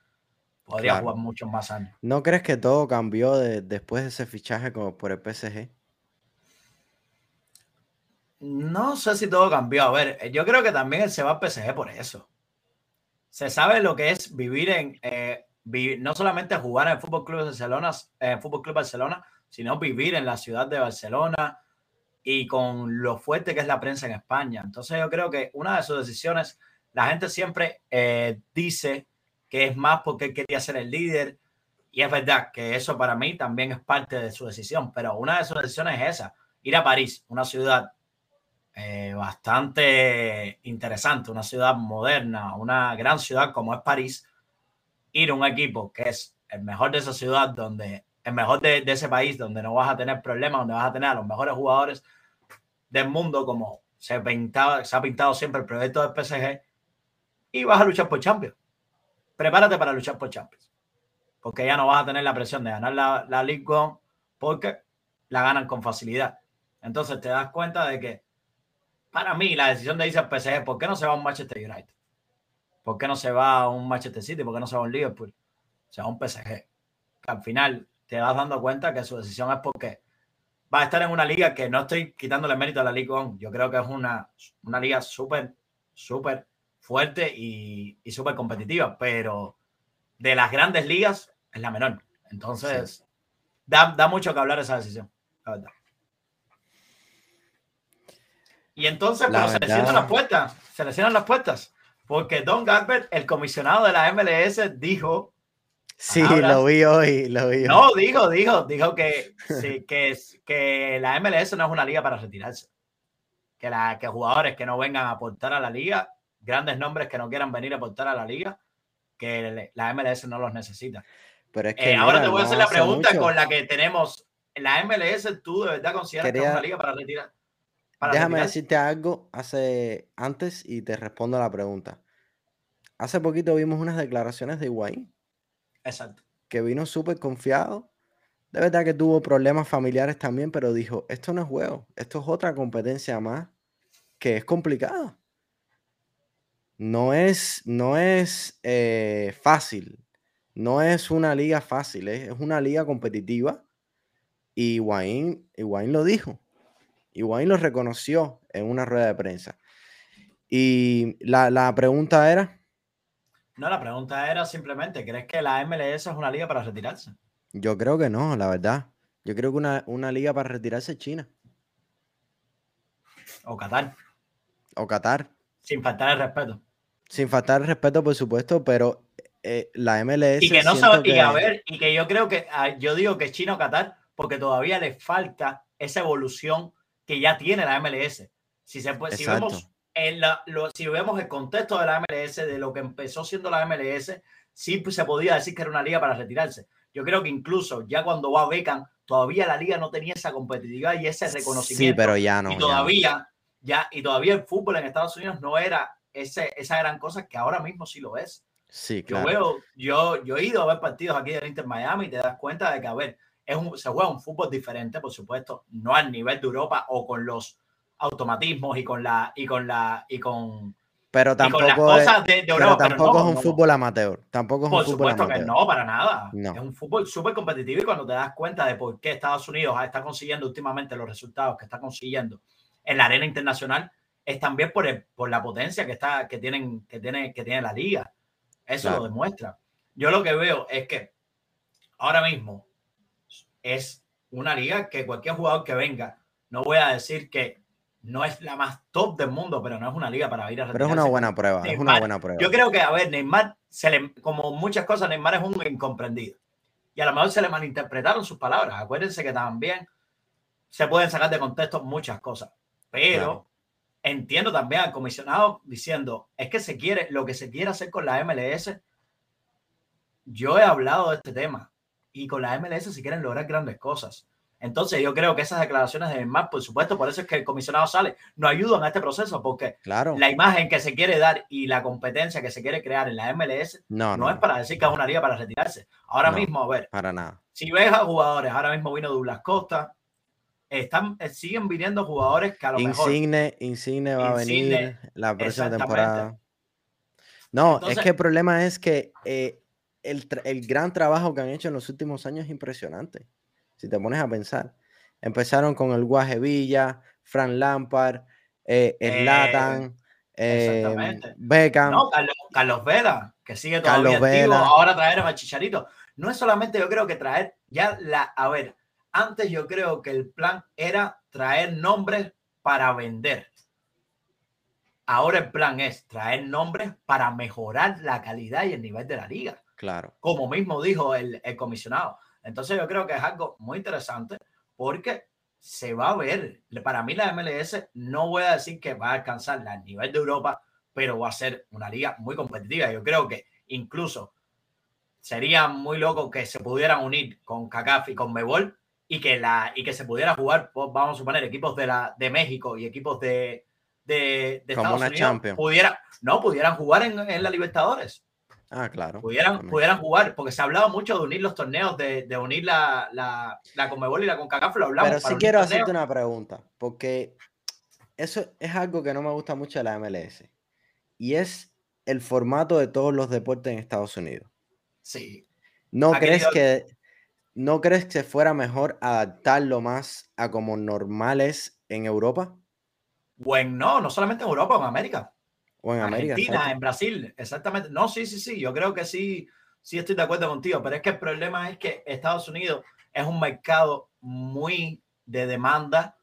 podría jugar muchos más años. ¿No crees que todo cambió después de ese fichaje como por el PSG? No sé si todo cambió. A ver, yo creo que también él se va al PSG por eso. Se sabe lo que es vivir en, eh, no solamente jugar en el Fútbol Club Barcelona, el Fútbol Club Barcelona, sino vivir en la ciudad de Barcelona y con lo fuerte que es la prensa en España. Entonces yo creo que una de sus decisiones, la gente siempre eh, dice que es más porque quería ser el líder y es verdad que eso para mí también es parte de su decisión, pero una de sus decisiones es esa, ir a París, una ciudad eh, bastante interesante, una ciudad moderna, una gran ciudad como es París, ir a un equipo que es el mejor de esa ciudad donde el mejor de, ese país, donde no vas a tener problemas, donde vas a tener a los mejores jugadores del mundo, como se, se ha pintado siempre el proyecto del PSG, y vas a luchar por Champions. Prepárate para luchar por Champions, porque ya no vas a tener la presión de ganar la, la League One, porque la ganan con facilidad. Entonces te das cuenta de que, para mí, la decisión de irse al PSG, ¿por qué no se va a un Manchester United? ¿Por qué no se va a un Manchester City? ¿Por qué no se va a un Liverpool? Se va a un PSG. al final te vas dando cuenta que su decisión es porque va a estar en una liga que no estoy quitándole mérito a la Liga On. Yo creo que es una, una liga súper, súper fuerte y, y súper competitiva, pero de las grandes ligas es la menor. Entonces, da, da, mucho que hablar esa decisión, la verdad. Y entonces, pero se le cierran las puertas, se le cierran las puertas, porque Don Garbert, el comisionado de la MLS, dijo Sí, lo vi hoy, lo vi No, dijo, dijo, dijo que, [LAUGHS] sí, que, que la MLS no es una liga para retirarse. Que, la, que jugadores que no vengan a aportar a la liga, grandes nombres que no quieran venir a aportar a la liga, que la MLS no los necesita. Pero es que, eh, ahora te voy a hacer la pregunta con la que tenemos. ¿La MLS tú de verdad consideras que es una liga para retirar? déjame decirte algo hace, antes y te respondo a la pregunta. Hace poquito vimos unas declaraciones de Higuaín Exacto. Que vino súper confiado. De verdad que tuvo problemas familiares también, pero dijo, esto no es juego, esto es otra competencia más que es complicada. No es, no es eh, fácil, no es una liga fácil, es, una liga competitiva. Y Wayne, lo dijo. Y Wayne lo reconoció en una rueda de prensa. Y la, la pregunta era, no, la pregunta era simplemente, ¿crees que la MLS es una liga para retirarse? Yo creo que no, la verdad. Yo creo que una, liga para retirarse es China. O Qatar. O Qatar. Sin faltar el respeto. Sin faltar el respeto, por supuesto, pero eh, la MLS. Y que no sabe, y a ver, y que yo creo que, ah, yo digo que China o Qatar, porque todavía le falta esa evolución que ya tiene la MLS. Si, se puede, si vemos en la, si vemos el contexto de la MLS, de lo que empezó siendo la MLS, sí se podía decir que era una liga para retirarse. Yo creo que incluso ya cuando va Beckham, todavía la liga no tenía esa competitividad y ese reconocimiento. Sí, pero ya no. Y todavía, ya, y todavía el fútbol en Estados Unidos no era ese, esa gran cosa que ahora mismo sí lo es. Sí, claro. Yo, veo, yo, yo he ido a ver partidos aquí del Inter Miami y te das cuenta de que, a ver, es un, se juega un fútbol diferente, por supuesto, no al nivel de Europa o con los automatismos y con la y con la y con pero tampoco es, cosas de, Europa, pero tampoco es un fútbol amateur tampoco es por un fútbol supuesto amateur. que no para nada es un fútbol súper competitivo y cuando te das cuenta de por qué Estados Unidos está consiguiendo últimamente los resultados que está consiguiendo en la arena internacional es también por, el, por la potencia que está que tienen que tiene que tiene la liga eso Claro. lo demuestra yo lo que veo es que ahora mismo es una liga que cualquier jugador que venga no voy a decir que no es la más top del mundo, pero no es una liga para ir a pero es una retirarse. buena prueba es una Neymar, buena prueba Yo creo que, a ver, Neymar, se le, como muchas cosas, Neymar es un incomprendido. Y a lo mejor se le malinterpretaron sus palabras. Acuérdense que también se pueden sacar de contexto muchas cosas. Pero Claro. Entiendo también al comisionado diciendo, es que se quiere, lo que se quiere hacer con la MLS, yo he hablado de este tema. Y con la MLS se quieren lograr grandes cosas. Entonces yo creo que esas declaraciones de Neymar, por supuesto, por eso es que el comisionado sale, no ayudan a este proceso, porque claro la imagen que se quiere dar y la competencia que se quiere crear en la MLS no no, no, es para decir que es una liga para retirarse. Ahora No. mismo, a ver, para nada si ves a jugadores, ahora mismo vino Douglas Costa, están, eh, siguen viniendo jugadores que a lo mejor. Insigne Insigne va a venir la próxima temporada no Entonces- es que el problema es que eh, el, el gran trabajo que han hecho en los últimos años es impresionante si te pones a pensar empezaron con el Guaje Villa Fran Lampard eh, Eh, Zlatan eh, exactamente. Beckham No, Carlos, Carlos Vela, que sigue Carlos todavía activo. Vela. Ahora traer a Chicharito. No es solamente yo creo que traer ya la. A ver, antes yo creo que el plan era traer nombres para vender. Ahora el plan es traer nombres para mejorar la calidad y el nivel de la liga. claro como mismo dijo el, el comisionado. Entonces yo creo que es algo muy interesante porque se va a ver. Para mí la MLS no voy a decir que va a alcanzar el nivel de Europa, pero va a ser una liga muy competitiva. Yo creo que incluso sería muy loco que se pudieran unir con CACAF y con Mebol y que, la, y que se pudiera jugar, pues, vamos a suponer, equipos de, la, de México y equipos de, de, de Estados Unidos Champions. pudiera, no, pudieran jugar en, en la Libertadores ah claro pudieran, pudieran jugar, porque se ha hablado mucho de unir los torneos, de, de unir la, la, la Conmebol y la CONCACAF, lo hablamos. Pero sí quiero torneos. hacerte una pregunta, porque eso es algo que no me gusta mucho de la MLS. Y es el formato de todos los deportes en Estados Unidos. Sí, ¿No Ha crees querido- que no crees que fuera mejor adaptarlo más a como normales en Europa bueno, no, no solamente en Europa, en América. o en América? Argentina, exacto? en Brasil, exactamente. No, sí, sí, sí, yo creo que sí, sí estoy de acuerdo contigo, pero es que el problema es que Estados Unidos es un mercado muy de demanda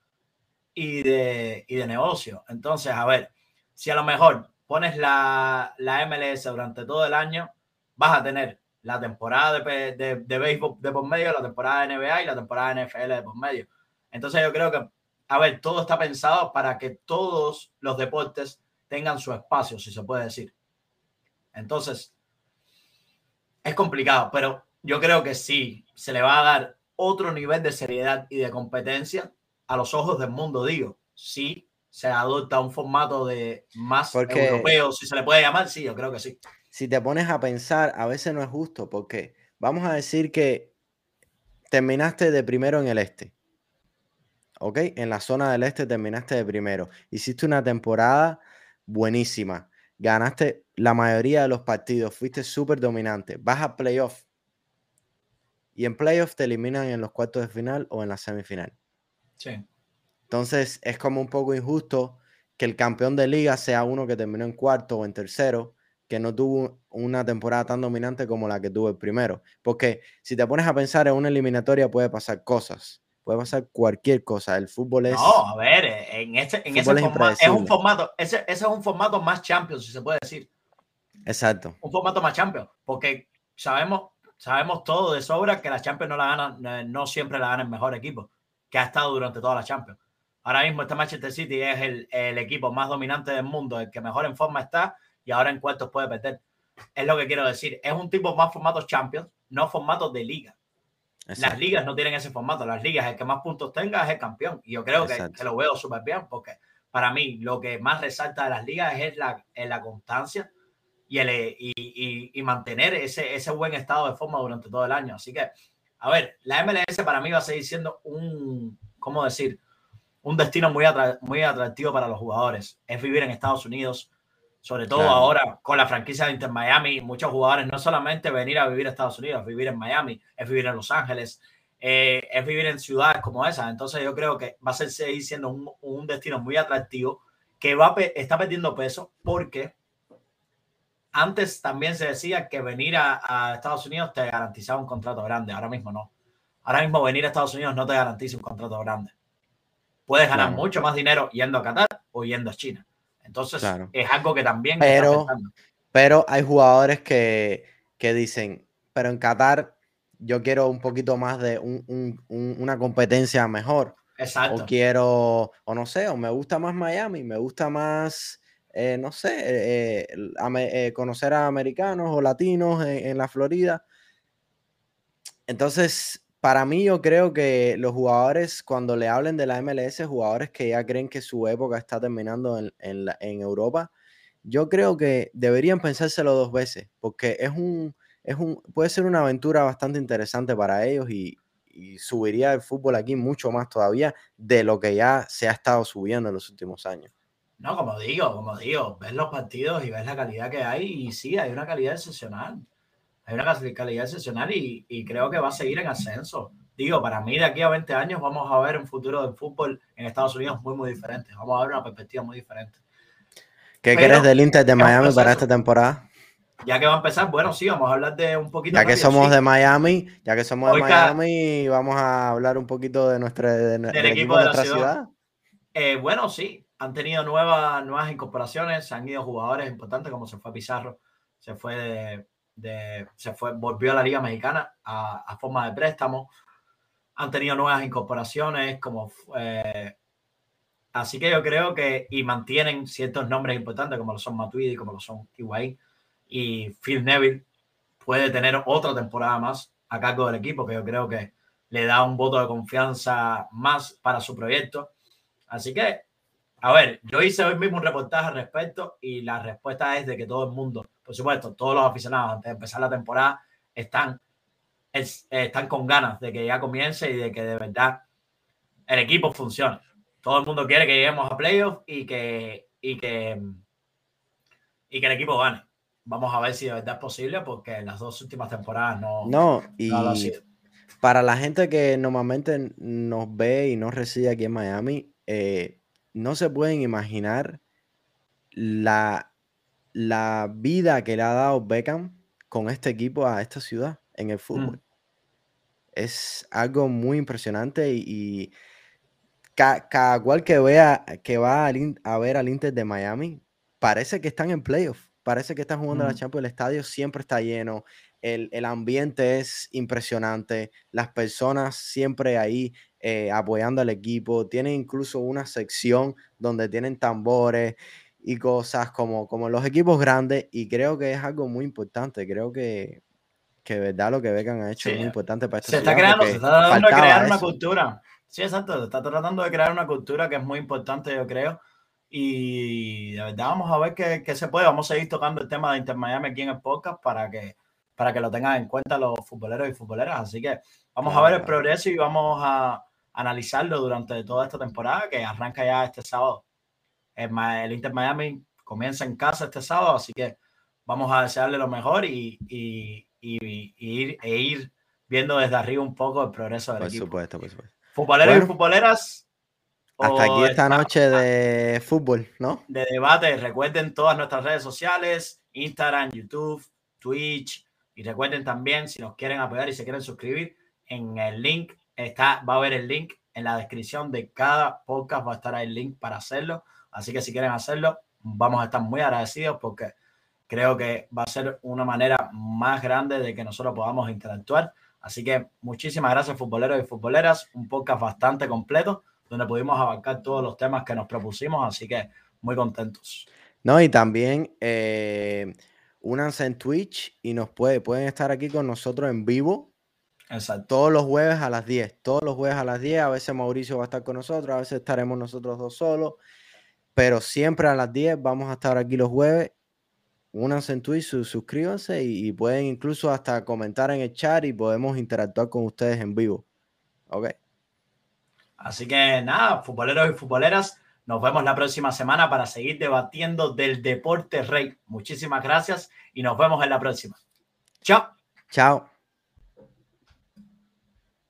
y de, y de negocio. Entonces, a ver, si a lo mejor pones la, la MLS durante todo el año, vas a tener la temporada de, de, de béisbol de por medio, la temporada de NBA y la temporada de NFL de por medio. Entonces yo creo que, a ver, todo está pensado para que todos los deportes tengan su espacio, si se puede decir. Entonces, es complicado, pero yo creo que sí, se le va a dar otro nivel de seriedad y de competencia a los ojos del mundo, digo. Sí, se adopta un formato de más Porque- europeo, si se le puede llamar, sí, yo creo que sí. Si te pones a pensar, a veces no es justo, porque vamos a decir que terminaste de primero en el este. ¿Ok? En la zona del este terminaste de primero. Hiciste una temporada buenísima. Ganaste la mayoría de los partidos. Fuiste súper dominante. Vas a playoff. Y en playoff te eliminan en los cuartos de final o en la semifinal. Sí. Entonces es como un poco injusto que el campeón de liga sea uno que terminó en cuarto o en tercero, que no tuvo una temporada tan dominante como la que tuvo el primero. Porque si te pones a pensar en una eliminatoria puede pasar cosas, puede pasar cualquier cosa. El fútbol es... No, a ver, eh, en ese, en ese es formato, es un formato, ese, ese es un formato más Champions, si se puede decir. Exacto. un formato más Champions, porque sabemos, sabemos todo de sobra que la Champions no la gana, no, no siempre la gana el mejor equipo, que ha estado durante toda la Champions. Ahora mismo este Manchester City es el, el, equipo más dominante del mundo, el que mejor en forma está y ahora en cuartos puede perder. Es lo que quiero decir. Es un tipo más formato Champions, no formato de liga. Las ligas no tienen ese formato. Las ligas, el que más puntos tenga es el campeón. Y yo creo que, que, lo veo súper bien porque para mí lo que más resalta de las ligas es la, es la constancia y, el, y, y, y, mantener ese, ese buen estado de forma durante todo el año. Así que, a ver, la MLS para mí va a seguir siendo un, ¿cómo decir? Un destino muy, muy atractivo para los jugadores. Es vivir en Estados Unidos, sobre todo claro. ahora con la franquicia de Inter Miami, muchos jugadores no solamente venir a vivir a Estados Unidos, vivir en Miami, es vivir en Los Ángeles, eh, es vivir en ciudades como esa. Entonces yo creo que va a ser, seguir siendo un, un destino muy atractivo que va está perdiendo peso porque antes también se decía que venir a, a, Estados Unidos te garantizaba un contrato grande. Ahora mismo no. Ahora mismo venir a Estados Unidos no te garantiza un contrato grande. Puedes ganar claro. mucho más dinero yendo a Qatar o yendo a China. Entonces, claro. es algo que también. Pero, pero hay jugadores que, que, dicen, pero en Qatar yo quiero un poquito más de un, un, un, una competencia mejor. Exacto. O quiero, o no sé, o me gusta más Miami, me gusta más, eh, no sé, eh, eh, conocer a americanos o latinos en, en la Florida. Entonces, para mí yo creo que los jugadores, cuando le hablen de la MLS, jugadores que ya creen que su época está terminando en, Europa, yo creo que deberían pensárselo dos veces, porque es un, es un, puede ser una aventura bastante interesante para ellos y, y, subiría el fútbol aquí mucho más todavía de lo que ya se ha estado subiendo en los últimos años. No, como digo, como digo, ves los partidos y ves la calidad que hay y sí, hay una calidad excepcional hay una calidad excepcional y, y, creo que va a seguir en ascenso. Digo, para mí de aquí a 20 años vamos a ver un futuro del fútbol en Estados Unidos muy, muy diferente. Vamos a ver una perspectiva muy diferente. ¿Qué crees del Inter de Miami para esta temporada? Ya que va a empezar, bueno, sí, vamos a hablar de un poquito. Ya que somos sí. de Miami, ya que somos Hoy de Miami, vamos a hablar un poquito de, nuestra, de, del, del equipo, de, nuestra ciudad. ciudad. Eh, bueno, sí, han tenido nuevas, nuevas incorporaciones, han ido jugadores importantes como se fue Pizarro, se fue de, se fue, volvió a la Liga Mexicana a, a, forma de préstamo. Han tenido nuevas incorporaciones, como eh, así que yo creo que y mantienen ciertos nombres importantes como lo son Matuidi, como lo son Higuaín y Phil Neville puede tener otra temporada más a cargo del equipo que yo creo que le da un voto de confianza más para su proyecto. Así que, a ver, yo hice hoy mismo un reportaje al respecto y la respuesta es de que todo el mundo por supuesto, todos los aficionados antes de empezar la temporada están, es, están con ganas de que ya comience y de que de verdad el equipo funcione. Todo el mundo quiere que lleguemos a playoffs y que, y que, y que el equipo gane. Vamos a ver si de verdad es posible porque en las dos últimas temporadas no, no, y no lo ha sido. Para la gente que normalmente nos ve y nos reside aquí en Miami, eh, no se pueden imaginar la la vida que le ha dado Beckham con este equipo a esta ciudad en el fútbol. Mm. Es algo muy impresionante y, y cada, cada, cual que vea que va a ver al Inter de Miami, parece que están en playoff, parece que están jugando mm. la Champions, el estadio siempre está lleno, el, el, ambiente es impresionante, las personas siempre ahí eh, apoyando al equipo, tienen incluso una sección donde tienen tambores y cosas como, como los equipos grandes y creo que es algo muy importante, creo que, que verdad lo que Beckham ha hecho sí. es muy importante para esta Se está creando, se está tratando de crear una cultura. Sí, exacto, se está tratando de crear una cultura que es muy importante, yo creo. Y de verdad vamos a ver qué, qué se puede. Vamos a seguir tocando el tema de Inter Miami aquí en el podcast para que, para que lo tengan en cuenta los futboleros y futboleras. Así que vamos claro. a ver el progreso y vamos a analizarlo durante toda esta temporada que arranca ya este sábado el Inter Miami comienza en casa este sábado, así que vamos a desearle lo mejor y, y, y, y ir, e ir viendo desde arriba un poco el progreso del por equipo. Supuesto, por supuesto. Futboleros bueno, y futboleras. Hasta aquí esta noche de fútbol, ¿no? De debate. Recuerden todas nuestras redes sociales, Instagram, YouTube, Twitch. Y recuerden también, si nos quieren apoyar y se quieren suscribir, en el link está, va a haber el link en la descripción de cada podcast, va a estar el link para hacerlo Así que si quieren hacerlo, vamos a estar muy agradecidos porque creo que va a ser una manera más grande de que nosotros podamos interactuar. Así que muchísimas gracias, futboleros y futboleras. Un podcast bastante completo donde pudimos abarcar todos los temas que nos propusimos, así que muy contentos. No, y también eh, únanse en Twitch y nos puede, pueden estar aquí con nosotros en vivo. Exacto. Todos los jueves a las 10, todos los jueves a las 10, a veces Mauricio va a estar con nosotros, a veces estaremos nosotros dos solos, pero siempre a las 10 vamos a estar aquí los jueves. Únanse en Twitch, suscríbanse y, y pueden incluso hasta comentar en el chat y podemos interactuar con ustedes en vivo. Ok. Así que nada, futboleros y futboleras, nos vemos la próxima semana para seguir debatiendo del deporte rey. Muchísimas gracias y nos vemos en la próxima. Chao. Chao.